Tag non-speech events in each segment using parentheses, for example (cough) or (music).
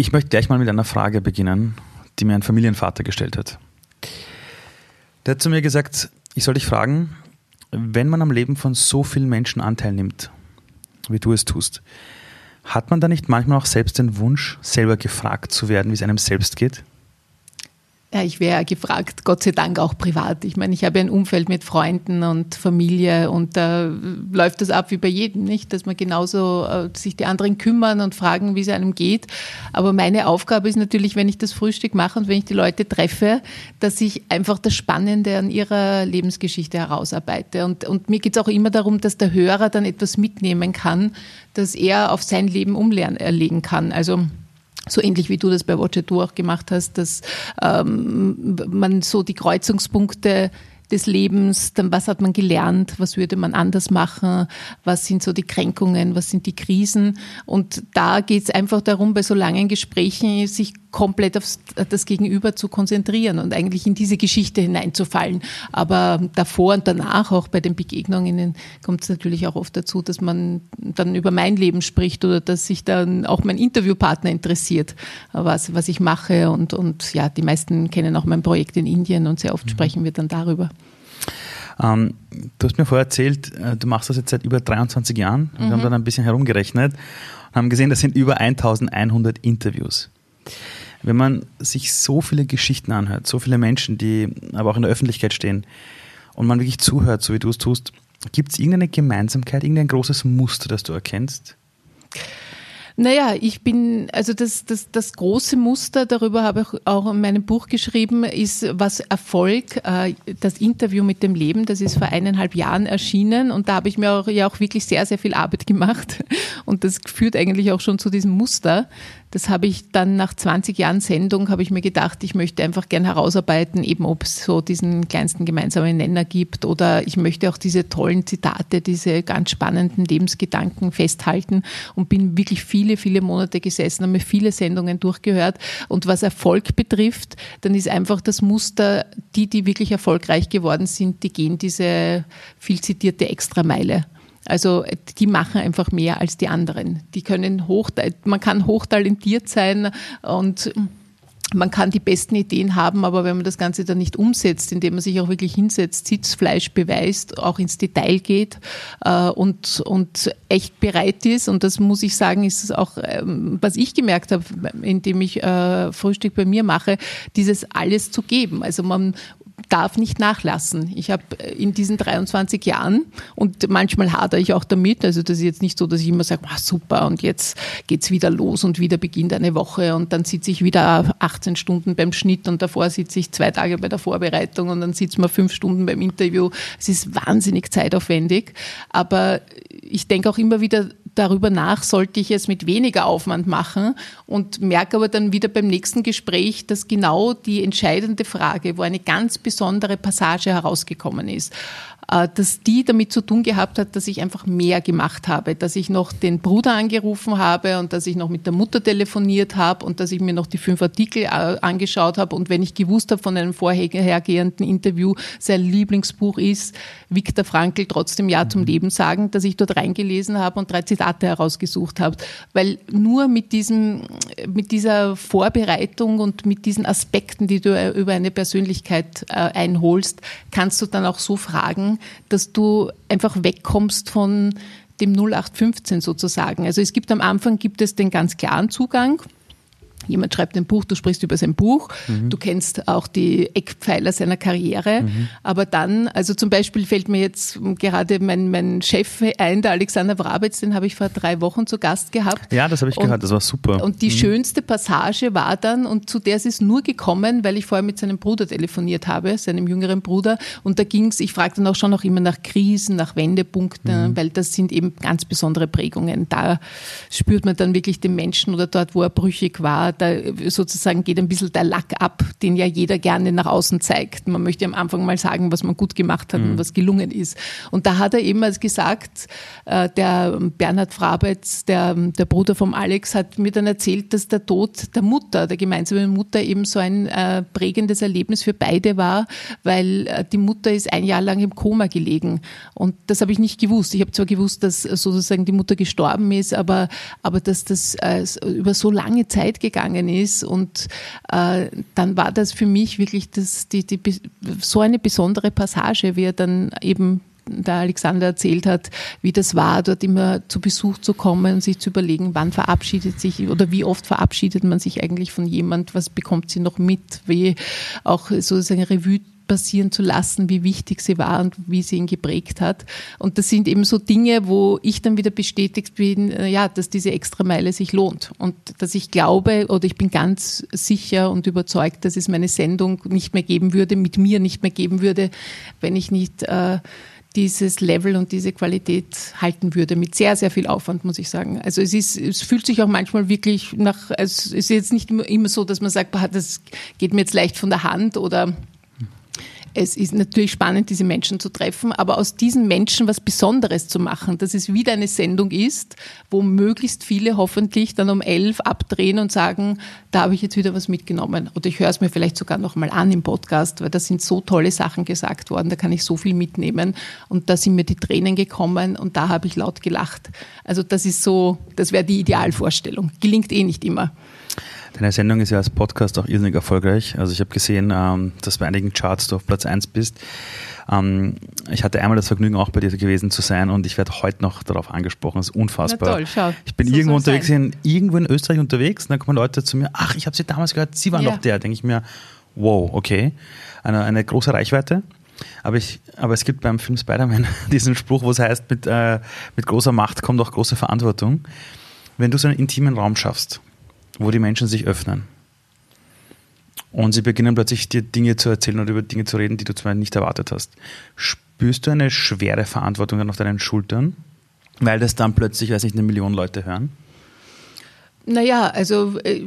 Ich möchte gleich mal mit einer Frage beginnen, die mir ein Familienvater gestellt hat. Der hat zu mir gesagt, ich soll dich fragen, wenn man am Leben von so vielen Menschen Anteil nimmt, wie du es tust, hat man da nicht manchmal auch selbst den Wunsch, selber gefragt zu werden, wie es einem selbst geht? Ja, ich wäre gefragt, Gott sei Dank auch privat. Ich meine, ich habe ein Umfeld mit Freunden und Familie und da läuft das ab wie bei jedem, nicht? Dass man genauso äh, sich die anderen kümmern und fragen, wie es einem geht. Aber meine Aufgabe ist natürlich, wenn ich das Frühstück mache und wenn ich die Leute treffe, dass ich einfach das Spannende an ihrer Lebensgeschichte herausarbeite. Und, und mir geht es auch immer darum, dass der Hörer dann etwas mitnehmen kann, das er auf sein Leben umlegen kann. Also so ähnlich wie du das bei Watcher auch gemacht hast, dass ähm, man so die Kreuzungspunkte des Lebens, dann was hat man gelernt, was würde man anders machen, was sind so die Kränkungen, was sind die Krisen. Und da geht es einfach darum, bei so langen Gesprächen sich komplett auf das Gegenüber zu konzentrieren und eigentlich in diese Geschichte hineinzufallen. Aber davor und danach, auch bei den Begegnungen, kommt es natürlich auch oft dazu, dass man dann über mein Leben spricht oder dass sich dann auch mein Interviewpartner interessiert, was, was ich mache. Und, und ja, die meisten kennen auch mein Projekt in Indien und sehr oft mhm. sprechen wir dann darüber. Ähm, du hast mir vorher erzählt, äh, du machst das jetzt seit über 23 Jahren. Wir haben mhm. dann ein bisschen herumgerechnet und haben gesehen, das sind über 1100 Interviews. Wenn man sich so viele Geschichten anhört, so viele Menschen, die aber auch in der Öffentlichkeit stehen und man wirklich zuhört, so wie du es tust, gibt es irgendeine Gemeinsamkeit, irgendein großes Muster, das du erkennst? Naja, ich bin, also das, das, das große Muster, darüber habe ich auch in meinem Buch geschrieben, ist, was Erfolg, äh, das Interview mit dem Leben, das ist vor eineinhalb Jahren erschienen und da habe ich mir auch, ja auch wirklich sehr, sehr viel Arbeit gemacht (laughs) und das führt eigentlich auch schon zu diesem Muster, das habe ich dann nach 20 Jahren Sendung, habe ich mir gedacht, ich möchte einfach gern herausarbeiten, eben ob es so diesen kleinsten gemeinsamen Nenner gibt oder ich möchte auch diese tollen Zitate, diese ganz spannenden Lebensgedanken festhalten und bin wirklich viele, viele Monate gesessen, habe mir viele Sendungen durchgehört. Und was Erfolg betrifft, dann ist einfach das Muster, die, die wirklich erfolgreich geworden sind, die gehen diese viel zitierte Extrameile. Also die machen einfach mehr als die anderen. Die können hoch, man kann hochtalentiert sein und man kann die besten Ideen haben, aber wenn man das Ganze dann nicht umsetzt, indem man sich auch wirklich hinsetzt, Sitzfleisch beweist, auch ins Detail geht äh, und, und echt bereit ist, und das muss ich sagen, ist es auch, ähm, was ich gemerkt habe, indem ich äh, Frühstück bei mir mache, dieses alles zu geben. Also man darf nicht nachlassen. Ich habe äh, in diesen 23 Jahren und manchmal hadere ich auch damit, also das ist jetzt nicht so, dass ich immer sage, ah, super und jetzt geht's wieder los und wieder beginnt eine Woche und dann sitze ich wieder 18 Stunden beim Schnitt und davor sitze ich zwei Tage bei der Vorbereitung und dann sitzen wir fünf Stunden beim Interview. Es ist wahnsinnig zeitaufwendig, aber ich denke auch immer wieder darüber nach, sollte ich es mit weniger Aufwand machen und merke aber dann wieder beim nächsten Gespräch, dass genau die entscheidende Frage, wo eine ganz besondere Passage herausgekommen ist, dass die damit zu tun gehabt hat, dass ich einfach mehr gemacht habe, dass ich noch den Bruder angerufen habe und dass ich noch mit der Mutter telefoniert habe und dass ich mir noch die fünf Artikel äh, angeschaut habe. Und wenn ich gewusst habe von einem vorhergehenden Interview, sein Lieblingsbuch ist Viktor Frankl trotzdem Ja zum mhm. Leben sagen, dass ich dort reingelesen habe und drei Zitate herausgesucht habe, weil nur mit diesem mit dieser Vorbereitung und mit diesen Aspekten, die du über eine Persönlichkeit äh, einholst, kannst du dann auch so fragen, dass du einfach wegkommst von dem 0815 sozusagen. Also es gibt am Anfang gibt es den ganz klaren Zugang Jemand schreibt ein Buch, du sprichst über sein Buch, mhm. du kennst auch die Eckpfeiler seiner Karriere, mhm. aber dann, also zum Beispiel fällt mir jetzt gerade mein, mein Chef ein, der Alexander Wrabetz, den habe ich vor drei Wochen zu Gast gehabt. Ja, das habe ich und, gehört, das war super. Und die mhm. schönste Passage war dann, und zu der ist es nur gekommen, weil ich vorher mit seinem Bruder telefoniert habe, seinem jüngeren Bruder, und da ging es, ich frage dann auch schon auch immer nach Krisen, nach Wendepunkten, mhm. weil das sind eben ganz besondere Prägungen. Da spürt man dann wirklich den Menschen oder dort, wo er brüchig war, da sozusagen geht ein bisschen der Lack ab, den ja jeder gerne nach außen zeigt. Man möchte am Anfang mal sagen, was man gut gemacht hat mhm. und was gelungen ist. Und da hat er eben als gesagt, äh, der Bernhard Frabetz, der, der Bruder vom Alex, hat mir dann erzählt, dass der Tod der Mutter, der gemeinsamen Mutter eben so ein äh, prägendes Erlebnis für beide war, weil äh, die Mutter ist ein Jahr lang im Koma gelegen. Und das habe ich nicht gewusst. Ich habe zwar gewusst, dass sozusagen die Mutter gestorben ist, aber, aber dass das über so lange Zeit gegangen gegangen ist. Und äh, dann war das für mich wirklich das, die, die, so eine besondere Passage, wie er dann eben der Alexander erzählt hat, wie das war, dort immer zu Besuch zu kommen und sich zu überlegen, wann verabschiedet sich oder wie oft verabschiedet man sich eigentlich von jemand, was bekommt sie noch mit, wie auch sozusagen Revue passieren zu lassen, wie wichtig sie war und wie sie ihn geprägt hat. Und das sind eben so Dinge, wo ich dann wieder bestätigt bin, äh, ja, dass diese Extrameile sich lohnt und dass ich glaube oder ich bin ganz sicher und überzeugt, dass es meine Sendung nicht mehr geben würde, mit mir nicht mehr geben würde, wenn ich nicht äh, dieses Level und diese Qualität halten würde, mit sehr, sehr viel Aufwand, muss ich sagen. Also es ist, es fühlt sich auch manchmal wirklich nach, also es ist jetzt nicht immer so, dass man sagt, das geht mir jetzt leicht von der Hand oder es ist natürlich spannend, diese Menschen zu treffen, aber aus diesen Menschen was Besonderes zu machen, dass es wieder eine Sendung ist, wo möglichst viele hoffentlich dann um elf abdrehen und sagen, da habe ich jetzt wieder was mitgenommen. Oder ich höre es mir vielleicht sogar nochmal an im Podcast, weil da sind so tolle Sachen gesagt worden, da kann ich so viel mitnehmen. Und da sind mir die Tränen gekommen und da habe ich laut gelacht. Also das ist so, das wäre die Idealvorstellung. Gelingt eh nicht immer. Deine Sendung ist ja als Podcast auch irrsinnig erfolgreich. Also ich habe gesehen, ähm, dass bei einigen Charts du auf Platz 1 bist. Ähm, ich hatte einmal das Vergnügen, auch bei dir gewesen zu sein und ich werde heute noch darauf angesprochen. Das ist unfassbar. Na toll, schau. Ich bin so irgendwo unterwegs, in, irgendwo in Österreich unterwegs und dann kommen Leute zu mir, ach, ich habe sie damals gehört, sie waren ja. doch der. denke ich mir, wow, okay. Eine, eine große Reichweite. Aber, ich, aber es gibt beim Film Spider-Man (laughs) diesen Spruch, wo es heißt, mit, äh, mit großer Macht kommt auch große Verantwortung. Wenn du so einen intimen Raum schaffst, wo die Menschen sich öffnen. Und sie beginnen plötzlich dir Dinge zu erzählen oder über Dinge zu reden, die du zwar nicht erwartet hast. Spürst du eine schwere Verantwortung dann auf deinen Schultern, weil das dann plötzlich, weiß nicht, eine Million Leute hören? Naja, also äh,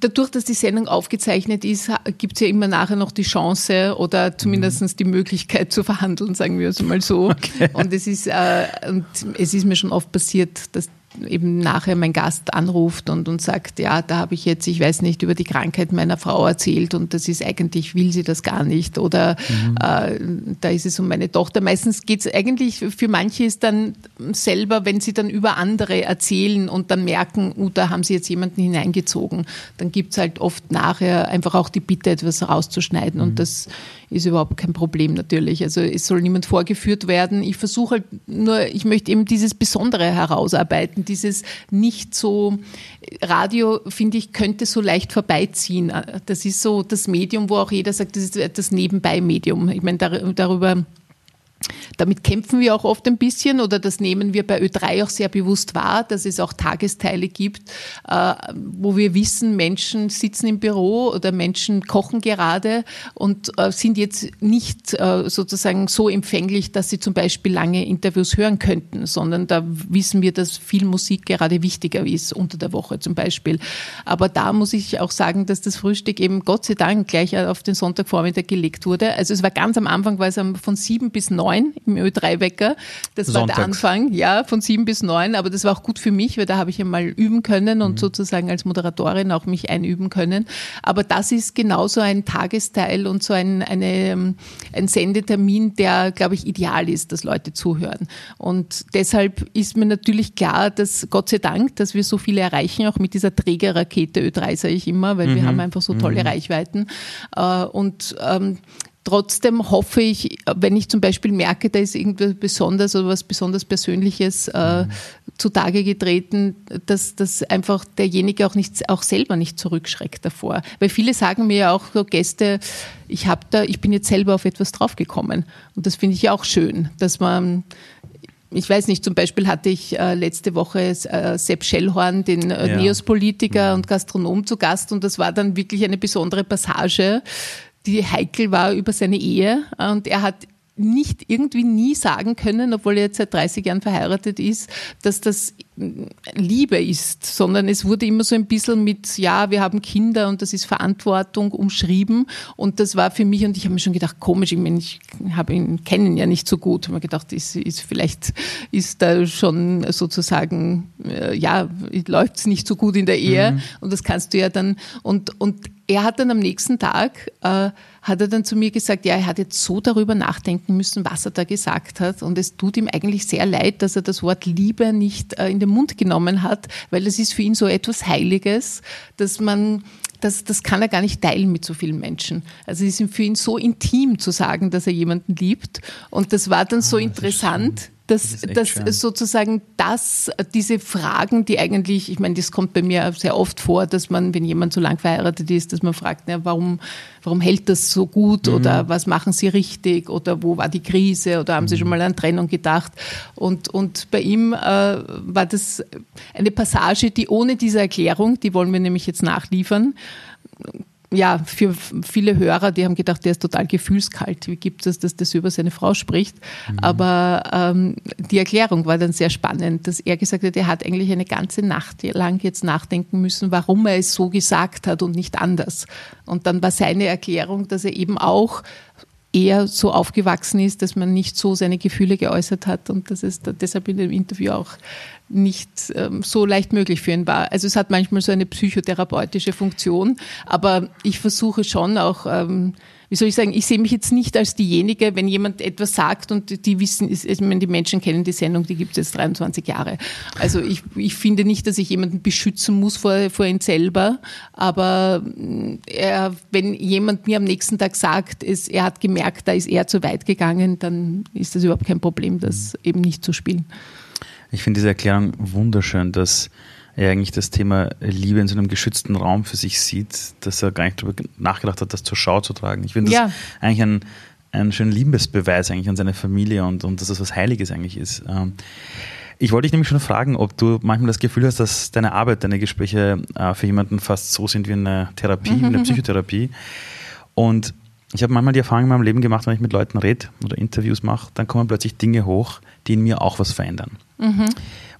dadurch, dass die Sendung aufgezeichnet ist, gibt es ja immer nachher noch die Chance oder zumindest mhm. die Möglichkeit zu verhandeln, sagen wir es mal so. (laughs) Okay. Und es ist, äh, und es ist mir schon oft passiert, dass eben nachher mein Gast anruft und, und sagt, ja, da habe ich jetzt, ich weiß nicht, über die Krankheit meiner Frau erzählt und das ist eigentlich, will sie das gar nicht oder mhm. äh, da ist es um meine Tochter. Meistens geht es eigentlich, für manche ist dann selber, wenn sie dann über andere erzählen und dann merken, uh, da haben sie jetzt jemanden hineingezogen, dann gibt es halt oft nachher einfach auch die Bitte, etwas rauszuschneiden mhm. und das ist überhaupt kein Problem natürlich. Also es soll niemand vorgeführt werden. Ich versuche halt nur, ich möchte eben dieses Besondere herausarbeiten, dieses nicht so, Radio, finde ich, könnte so leicht vorbeiziehen. Das ist so das Medium, wo auch jeder sagt, das ist das Nebenbei-Medium. Ich meine, darüber damit kämpfen wir auch oft ein bisschen oder das nehmen wir bei Ö3 auch sehr bewusst wahr, dass es auch Tagesteile gibt, äh, wo wir wissen, Menschen sitzen im Büro oder Menschen kochen gerade und äh, sind jetzt nicht äh, sozusagen so empfänglich, dass sie zum Beispiel lange Interviews hören könnten, sondern da wissen wir, dass viel Musik gerade wichtiger ist, unter der Woche zum Beispiel. Aber da muss ich auch sagen, dass das Frühstück eben Gott sei Dank gleich auf den Sonntagvormittag gelegt wurde. Also es war ganz am Anfang, war es von sieben bis neun neun im Ö3-Wecker. Das Sonntags. war der Anfang, ja, von sieben bis neun. Aber das war auch gut für mich, weil da habe ich einmal üben können und mhm. sozusagen als Moderatorin auch mich einüben können. Aber das ist genauso ein Tagesteil und so ein, eine, ein Sendetermin, der, glaube ich, ideal ist, dass Leute zuhören. Und deshalb ist mir natürlich klar, dass Gott sei Dank, dass wir so viele erreichen, auch mit dieser Trägerrakete Ö3, sage ich immer, weil mhm. wir haben einfach so tolle mhm. Reichweiten. Äh, und ähm, Trotzdem hoffe ich, wenn ich zum Beispiel merke, da ist irgendwas Besonderes oder was besonders Persönliches äh, mhm. zutage getreten, dass, dass einfach derjenige auch nicht, auch selber nicht zurückschreckt davor. Weil viele sagen mir ja auch so Gäste, ich habe da, ich bin jetzt selber auf etwas draufgekommen. Und das finde ich ja auch schön, dass man ich weiß nicht, zum Beispiel hatte ich äh, letzte Woche äh, Sepp Schellhorn, den äh, ja. Neos-Politiker ja. und Gastronom zu Gast und das war dann wirklich eine besondere Passage, die heikel war über seine Ehe. Und er hat nicht irgendwie nie sagen können, obwohl er jetzt seit 30 Jahren verheiratet ist, dass das Liebe ist, sondern es wurde immer so ein bisschen mit, ja, wir haben Kinder und das ist Verantwortung umschrieben und das war für mich und ich habe mir schon gedacht, komisch, ich meine, ich habe ihn kennen ja nicht so gut, ich habe mir gedacht, ist, ist vielleicht ist da schon sozusagen, äh, ja, läuft es nicht so gut in der Ehe mhm. und das kannst du ja dann und und er hat dann am nächsten Tag äh, hat er dann zu mir gesagt, ja, er hat jetzt so darüber nachdenken müssen, was er da gesagt hat. Und es tut ihm eigentlich sehr leid, dass er das Wort Liebe nicht äh, in den Mund genommen hat, weil das ist für ihn so etwas Heiliges, dass man das, das kann er gar nicht teilen mit so vielen Menschen. Also es ist für ihn so intim zu sagen, dass er jemanden liebt. Und das war dann so ah, interessant, dass, das dass sozusagen das, diese Fragen, die eigentlich, ich meine, das kommt bei mir sehr oft vor, dass man, wenn jemand so lang verheiratet ist, dass man fragt, ja, warum, warum hält das so gut mhm. oder was machen Sie richtig oder wo war die Krise oder haben Sie schon mhm. mal an Trennung gedacht? Und, und bei ihm äh, war das eine Passage, die ohne diese Erklärung, die wollen wir nämlich jetzt nachliefern, ja, für viele Hörer, die haben gedacht, der ist total gefühlskalt. Wie gibt es, dass das über seine Frau spricht? Mhm. Aber ähm, die Erklärung war dann sehr spannend, dass er gesagt hat, er hat eigentlich eine ganze Nacht lang jetzt nachdenken müssen, warum er es so gesagt hat und nicht anders. Und dann war seine Erklärung, dass er eben auch eher so aufgewachsen ist, dass man nicht so seine Gefühle geäußert hat und dass es deshalb in dem Interview auch nicht ähm, so leicht möglich für ihn war. Also es hat manchmal so eine psychotherapeutische Funktion, aber ich versuche schon auch, ähm, wie soll ich sagen, ich sehe mich jetzt nicht als diejenige, wenn jemand etwas sagt und die wissen, ich meine, die Menschen kennen die Sendung, die gibt es jetzt 23 Jahre. Also ich, ich finde nicht, dass ich jemanden beschützen muss vor, vor ihn selber, aber mm, er, wenn jemand mir am nächsten Tag sagt, es, er hat gemerkt, da ist er zu weit gegangen, dann ist das überhaupt kein Problem, das eben nicht zu spielen. Ich finde diese Erklärung wunderschön, dass er eigentlich das Thema Liebe in so einem geschützten Raum für sich sieht, dass er gar nicht darüber nachgedacht hat, das zur Schau zu tragen. Ich finde das ja. eigentlich ein, ein schöner Liebesbeweis eigentlich an seine Familie und, und dass das was Heiliges eigentlich ist. Ähm, ich wollte dich nämlich schon fragen, ob du manchmal das Gefühl hast, dass deine Arbeit, deine Gespräche äh, für jemanden fast so sind wie eine Therapie, wie eine (laughs) Psychotherapie. Und ich habe manchmal die Erfahrung in meinem Leben gemacht, wenn ich mit Leuten rede oder Interviews mache, dann kommen plötzlich Dinge hoch, die in mir auch was verändern. Mhm.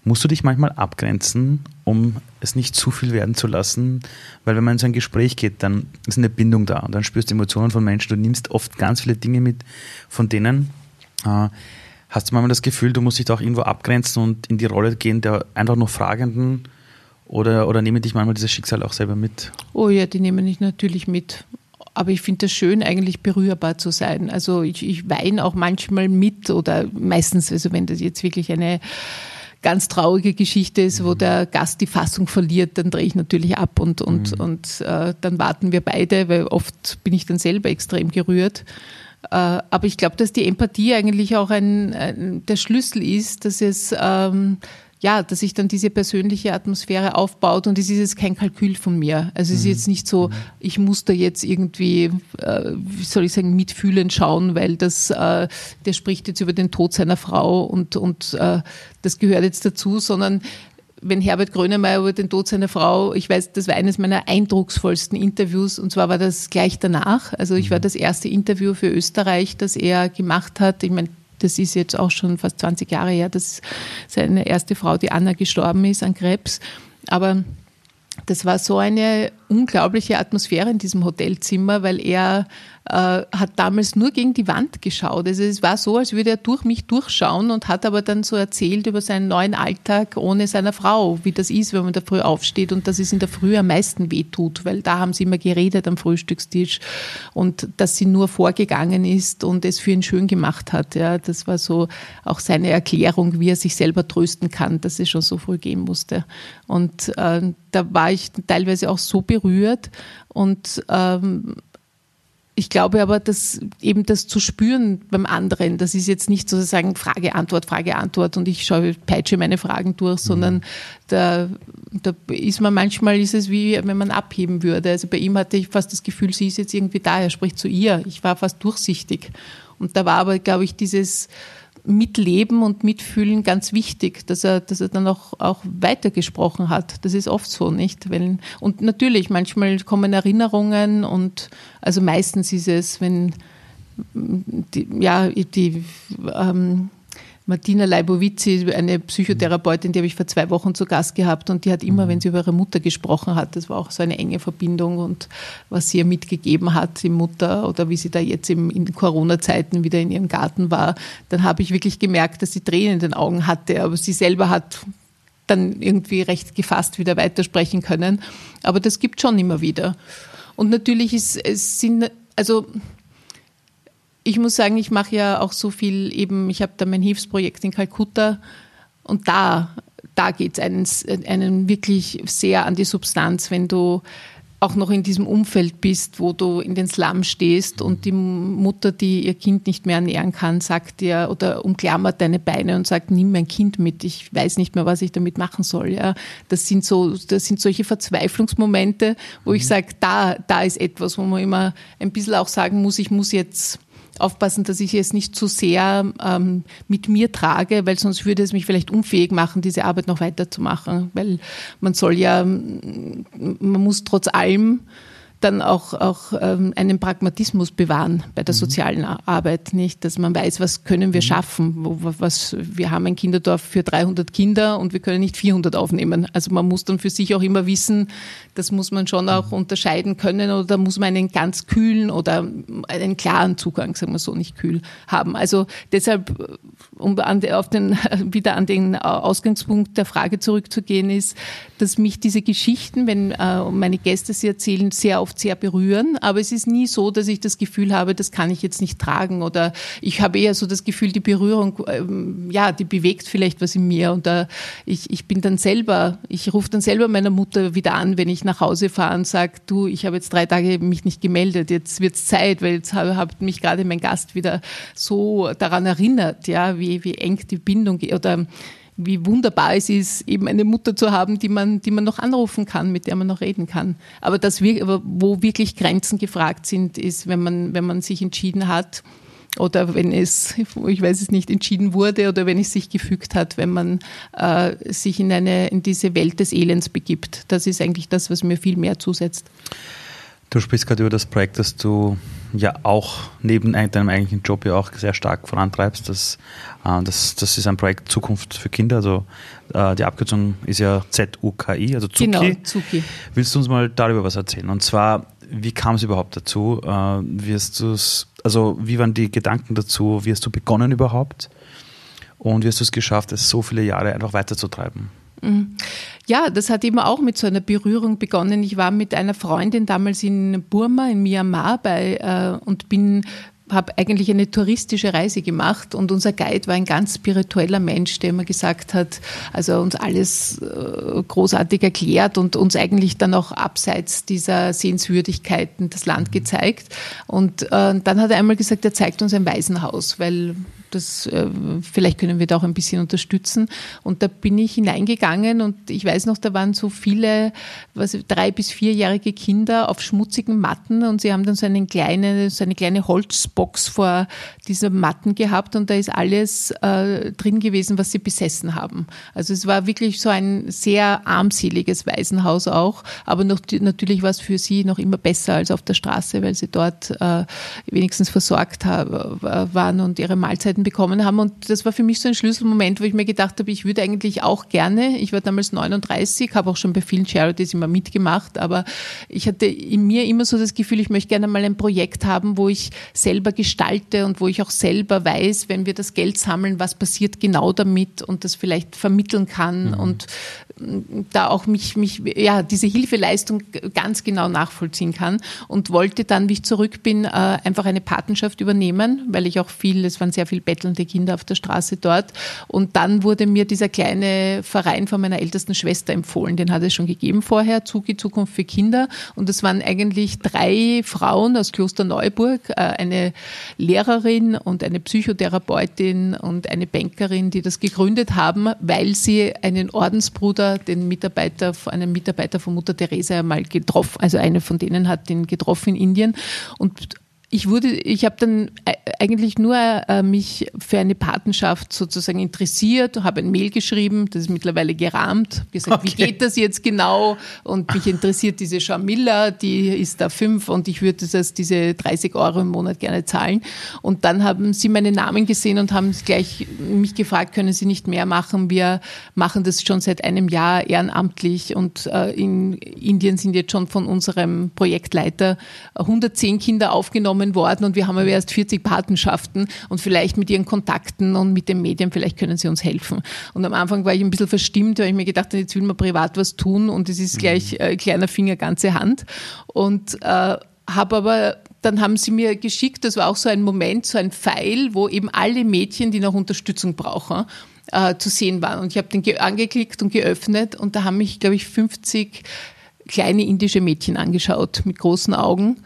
Musst du dich manchmal abgrenzen, um es nicht zu viel werden zu lassen? Weil wenn man in so ein Gespräch geht, dann ist eine Bindung da und dann spürst du Emotionen von Menschen. Du nimmst oft ganz viele Dinge mit, von denen äh, hast du manchmal das Gefühl, du musst dich da auch irgendwo abgrenzen und in die Rolle gehen der einfach nur Fragenden oder, oder nehmen dich manchmal dieses Schicksal auch selber mit? Oh ja, die nehmen dich natürlich mit. Aber ich finde es schön, eigentlich berührbar zu sein. Also ich, ich weine auch manchmal mit oder meistens, also wenn das jetzt wirklich eine ganz traurige Geschichte ist, wo mhm. der Gast die Fassung verliert, dann drehe ich natürlich ab und, und, mhm. und äh, dann warten wir beide, weil oft bin ich dann selber extrem gerührt. Äh, aber ich glaube, dass die Empathie eigentlich auch ein, ein, der Schlüssel ist, dass es ähm, ja, dass sich dann diese persönliche Atmosphäre aufbaut und es ist jetzt kein Kalkül von mir. Also es ist mhm. jetzt nicht so, mhm. ich muss da jetzt irgendwie, äh, wie soll ich sagen, mitfühlend schauen, weil das, äh, der spricht jetzt über den Tod seiner Frau und, und äh, das gehört jetzt dazu, sondern wenn Herbert Grönemeyer über den Tod seiner Frau, ich weiß, das war eines meiner eindrucksvollsten Interviews und zwar war das gleich danach. Also ich war mhm. das erste Interview für Österreich, das er gemacht hat. Ich meine, das ist jetzt auch schon fast 20 Jahre her, dass seine erste Frau, die Anna, gestorben ist an Krebs. Aber das war so eine unglaubliche Atmosphäre in diesem Hotelzimmer, weil er hat damals nur gegen die Wand geschaut. Also es war so, als würde er durch mich durchschauen und hat aber dann so erzählt über seinen neuen Alltag ohne seiner Frau, wie das ist, wenn man da früh aufsteht und dass es in der Früh am meisten wehtut, weil da haben sie immer geredet am Frühstückstisch und dass sie nur vorgegangen ist und es für ihn schön gemacht hat. Ja, das war so auch seine Erklärung, wie er sich selber trösten kann, dass es schon so früh gehen musste. Und äh, da war ich teilweise auch so berührt und ähm, ich glaube aber, dass eben das zu spüren beim anderen, das ist jetzt nicht sozusagen Frage, Antwort, Frage, Antwort und ich schaue, peitsche meine Fragen durch, mhm. sondern da, da ist man manchmal, ist es wie, wenn man abheben würde. Also bei ihm hatte ich fast das Gefühl, sie ist jetzt irgendwie da, er spricht zu ihr. Ich war fast durchsichtig. Und da war aber, glaube ich, dieses, Mitleben und Mitfühlen ganz wichtig, dass er, dass er dann auch, auch weitergesprochen hat. Das ist oft so, nicht? Weil, und natürlich, manchmal kommen Erinnerungen und also meistens ist es, wenn die, ja, die ähm, Martina Leibowitzi, eine Psychotherapeutin, die habe ich vor zwei Wochen zu Gast gehabt und die hat immer, mhm. wenn sie über ihre Mutter gesprochen hat, das war auch so eine enge Verbindung und was sie ihr mitgegeben hat, die Mutter oder wie sie da jetzt im, in Corona-Zeiten wieder in ihrem Garten war, dann habe ich wirklich gemerkt, dass sie Tränen in den Augen hatte, aber sie selber hat dann irgendwie recht gefasst wieder weitersprechen können. Aber das gibt schon immer wieder. Und natürlich ist es sind, also ich muss sagen, ich mache ja auch so viel eben, ich habe da mein Hilfsprojekt in Kalkutta und da, da geht es einen, einen wirklich sehr an die Substanz, wenn du auch noch in diesem Umfeld bist, wo du in den Slum stehst und die Mutter, die ihr Kind nicht mehr ernähren kann, sagt dir oder umklammert deine Beine und sagt, nimm mein Kind mit, ich weiß nicht mehr, was ich damit machen soll. Ja, das sind so, das sind solche Verzweiflungsmomente, wo mhm. ich sage, da, da ist etwas, wo man immer ein bisschen auch sagen muss, ich muss jetzt aufpassen, dass ich es nicht zu sehr ähm, mit mir trage, weil sonst würde es mich vielleicht unfähig machen, diese Arbeit noch weiterzumachen. Weil man soll ja, man muss trotz allem dann auch, auch ähm, einen Pragmatismus bewahren bei der mhm. sozialen Arbeit, nicht? Dass man weiß, was können wir mhm. schaffen, wo, was, wir haben ein Kinderdorf für 300 Kinder und wir können nicht 400 aufnehmen. Also man muss dann für sich auch immer wissen, das muss man schon auch mhm. unterscheiden können oder muss man einen ganz kühlen oder einen klaren Zugang, sagen wir so, nicht kühl haben. Also deshalb, um an, auf den, (laughs) wieder an den Ausgangspunkt der Frage zurückzugehen, ist, dass mich diese Geschichten, wenn äh, meine Gäste sie erzählen, sehr oft sehr berühren. Aber es ist nie so, dass ich das Gefühl habe, das kann ich jetzt nicht tragen. Oder ich habe eher so das Gefühl, die Berührung, ähm, ja, die bewegt vielleicht was in mir. Und äh, ich, ich bin dann selber, ich rufe dann selber meiner Mutter wieder an, wenn ich nach Hause fahre und sage, du, ich habe jetzt drei Tage mich nicht gemeldet, jetzt wird es Zeit, weil jetzt habe, habe mich gerade mein Gast wieder so daran erinnert, ja, wie, wie eng die Bindung oder wie wunderbar es ist, eben eine Mutter zu haben, die man, die man noch anrufen kann, mit der man noch reden kann. Aber das, wo wirklich Grenzen gefragt sind, ist, wenn man, wenn man sich entschieden hat, oder wenn es, ich weiß es nicht, entschieden wurde oder wenn es sich gefügt hat, wenn man äh, sich in, eine, in diese Welt des Elends begibt. Das ist eigentlich das, was mir viel mehr zusetzt. Du sprichst gerade über das Projekt, das du ja auch neben deinem eigentlichen Job ja auch sehr stark vorantreibst. Das, äh, das, das ist ein Projekt Zukunft für Kinder. Also äh, die Abkürzung ist ja ZUKI, also Zuki. Genau, Zuki. Willst du uns mal darüber was erzählen? Und zwar, wie kam es überhaupt dazu? Äh, wirst du's, also wie waren die Gedanken dazu? Wie hast du begonnen überhaupt? Und wie hast du es geschafft, es so viele Jahre einfach weiterzutreiben? Mhm. Ja, das hat eben auch mit so einer Berührung begonnen. Ich war mit einer Freundin damals in Burma, in Myanmar bei, äh, und bin habe eigentlich eine touristische Reise gemacht und unser Guide war ein ganz spiritueller Mensch, der immer gesagt hat, also uns alles äh, großartig erklärt und uns eigentlich dann auch abseits dieser Sehenswürdigkeiten das Land gezeigt. Und äh, dann hat er einmal gesagt, er zeigt uns ein Waisenhaus, weil das, äh, vielleicht können wir da auch ein bisschen unterstützen. Und da bin ich hineingegangen und ich weiß noch, da waren so viele, was, drei bis vierjährige Kinder auf schmutzigen Matten und sie haben dann so, einen kleine, so eine kleine Holzbox vor dieser Matten gehabt und da ist alles äh, drin gewesen, was sie besessen haben. Also es war wirklich so ein sehr armseliges Waisenhaus auch, aber noch, natürlich war es für sie noch immer besser als auf der Straße, weil sie dort äh, wenigstens versorgt waren und ihre Mahlzeiten Möglichkeiten bekommen haben. Und das war für mich so ein Schlüsselmoment, wo ich mir gedacht habe, ich würde eigentlich auch gerne, ich war damals 39, habe auch schon bei vielen Charities immer mitgemacht, aber ich hatte in mir immer so das Gefühl, ich möchte gerne mal ein Projekt haben, wo ich selber gestalte und wo ich auch selber weiß, wenn wir das Geld sammeln, was passiert genau damit und das vielleicht vermitteln kann mhm. und da auch mich, mich, ja, diese Hilfeleistung ganz genau nachvollziehen kann und wollte dann, wie ich zurück bin, äh, einfach eine Patenschaft übernehmen, weil ich auch viel, es waren sehr viel bettelnde Kinder auf der Straße dort. Und dann wurde mir dieser kleine Verein von meiner ältesten Schwester empfohlen. Den hat es schon gegeben vorher, Zuki Zukunft für Kinder. Und es waren eigentlich drei Frauen aus Kloster Neuburg, äh, eine Lehrerin und eine Psychotherapeutin und eine Bankerin, die das gegründet haben, weil sie einen Ordensbruder den Mitarbeiter, einen Mitarbeiter von Mutter Teresa einmal getroffen, also eine von denen hat den getroffen in Indien. Und ich wurde, ich habe dann äh, eigentlich nur äh, mich für eine Patenschaft sozusagen interessiert, habe ein Mail geschrieben, das ist mittlerweile gerahmt, gesagt, okay. wie geht das jetzt genau? Und mich interessiert diese Shamilla, die ist da fünf und ich würde das, diese 30 Euro im Monat gerne zahlen. Und dann haben sie meinen Namen gesehen und haben gleich mich gefragt, können sie nicht mehr machen? Wir machen das schon seit einem Jahr ehrenamtlich und äh, in Indien sind jetzt schon von unserem Projektleiter 110 Kinder aufgenommen aufgenommen worden und wir haben aber erst 40 Paten Patenschaften und vielleicht mit ihren Kontakten und mit den Medien, vielleicht können sie uns helfen. Und am Anfang war ich ein bisschen verstimmt, weil ich mir gedacht habe, jetzt will man privat was tun und es ist gleich äh, kleiner Finger, ganze Hand. Und äh, habe aber dann haben sie mir geschickt, das war auch so ein Moment, so ein Pfeil, wo eben alle Mädchen, die noch Unterstützung brauchen, äh, zu sehen waren. Und ich habe den angeklickt und geöffnet und da haben mich, glaube ich, 50 kleine indische Mädchen angeschaut mit großen Augen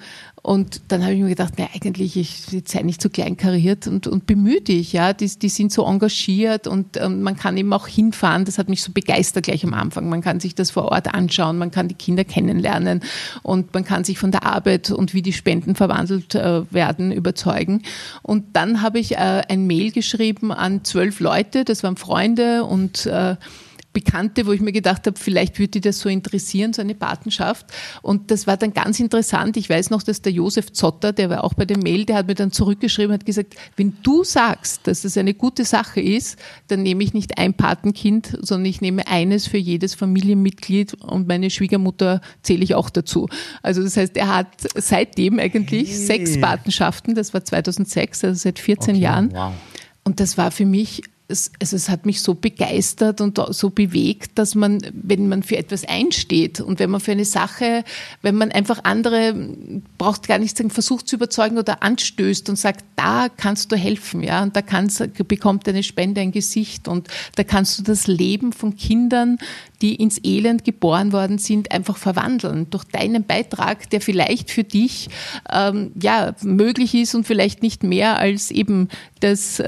und dann habe ich mir gedacht, na, eigentlich, ich sei nicht so kleinkariert und, und bemühe dich, ja. Die, die sind so engagiert und ähm, man kann eben auch hinfahren. Das hat mich so begeistert gleich am Anfang. Man kann sich das vor Ort anschauen, man kann die Kinder kennenlernen und man kann sich von der Arbeit und wie die Spenden verwandelt äh, werden überzeugen. Und dann habe ich äh, ein Mail geschrieben an zwölf Leute, das waren Freunde und äh, Bekannte, wo ich mir gedacht habe, vielleicht würde die das so interessieren, so eine Patenschaft. Und das war dann ganz interessant. Ich weiß noch, dass der Josef Zotter, der war auch bei der Mail, der hat mir dann zurückgeschrieben, hat gesagt, wenn du sagst, dass es eine gute Sache ist, dann nehme ich nicht ein Patenkind, sondern ich nehme eines für jedes Familienmitglied und meine Schwiegermutter zähle ich auch dazu. Also das heißt, er hat seitdem eigentlich hey. sechs Patenschaften, das war 2006, also seit 14 okay, Jahren. Wow. Und das war für mich es, also es hat mich so begeistert und so bewegt, dass man, wenn man für etwas einsteht und wenn man für eine Sache, wenn man einfach andere, braucht gar nicht sagen, versucht zu überzeugen oder anstößt und sagt, da kannst du helfen, ja, und da kannst, bekommt deine Spende ein Gesicht und da kannst du das Leben von Kindern, die ins Elend geboren worden sind, einfach verwandeln durch deinen Beitrag, der vielleicht für dich ähm, ja möglich ist und vielleicht nicht mehr als eben das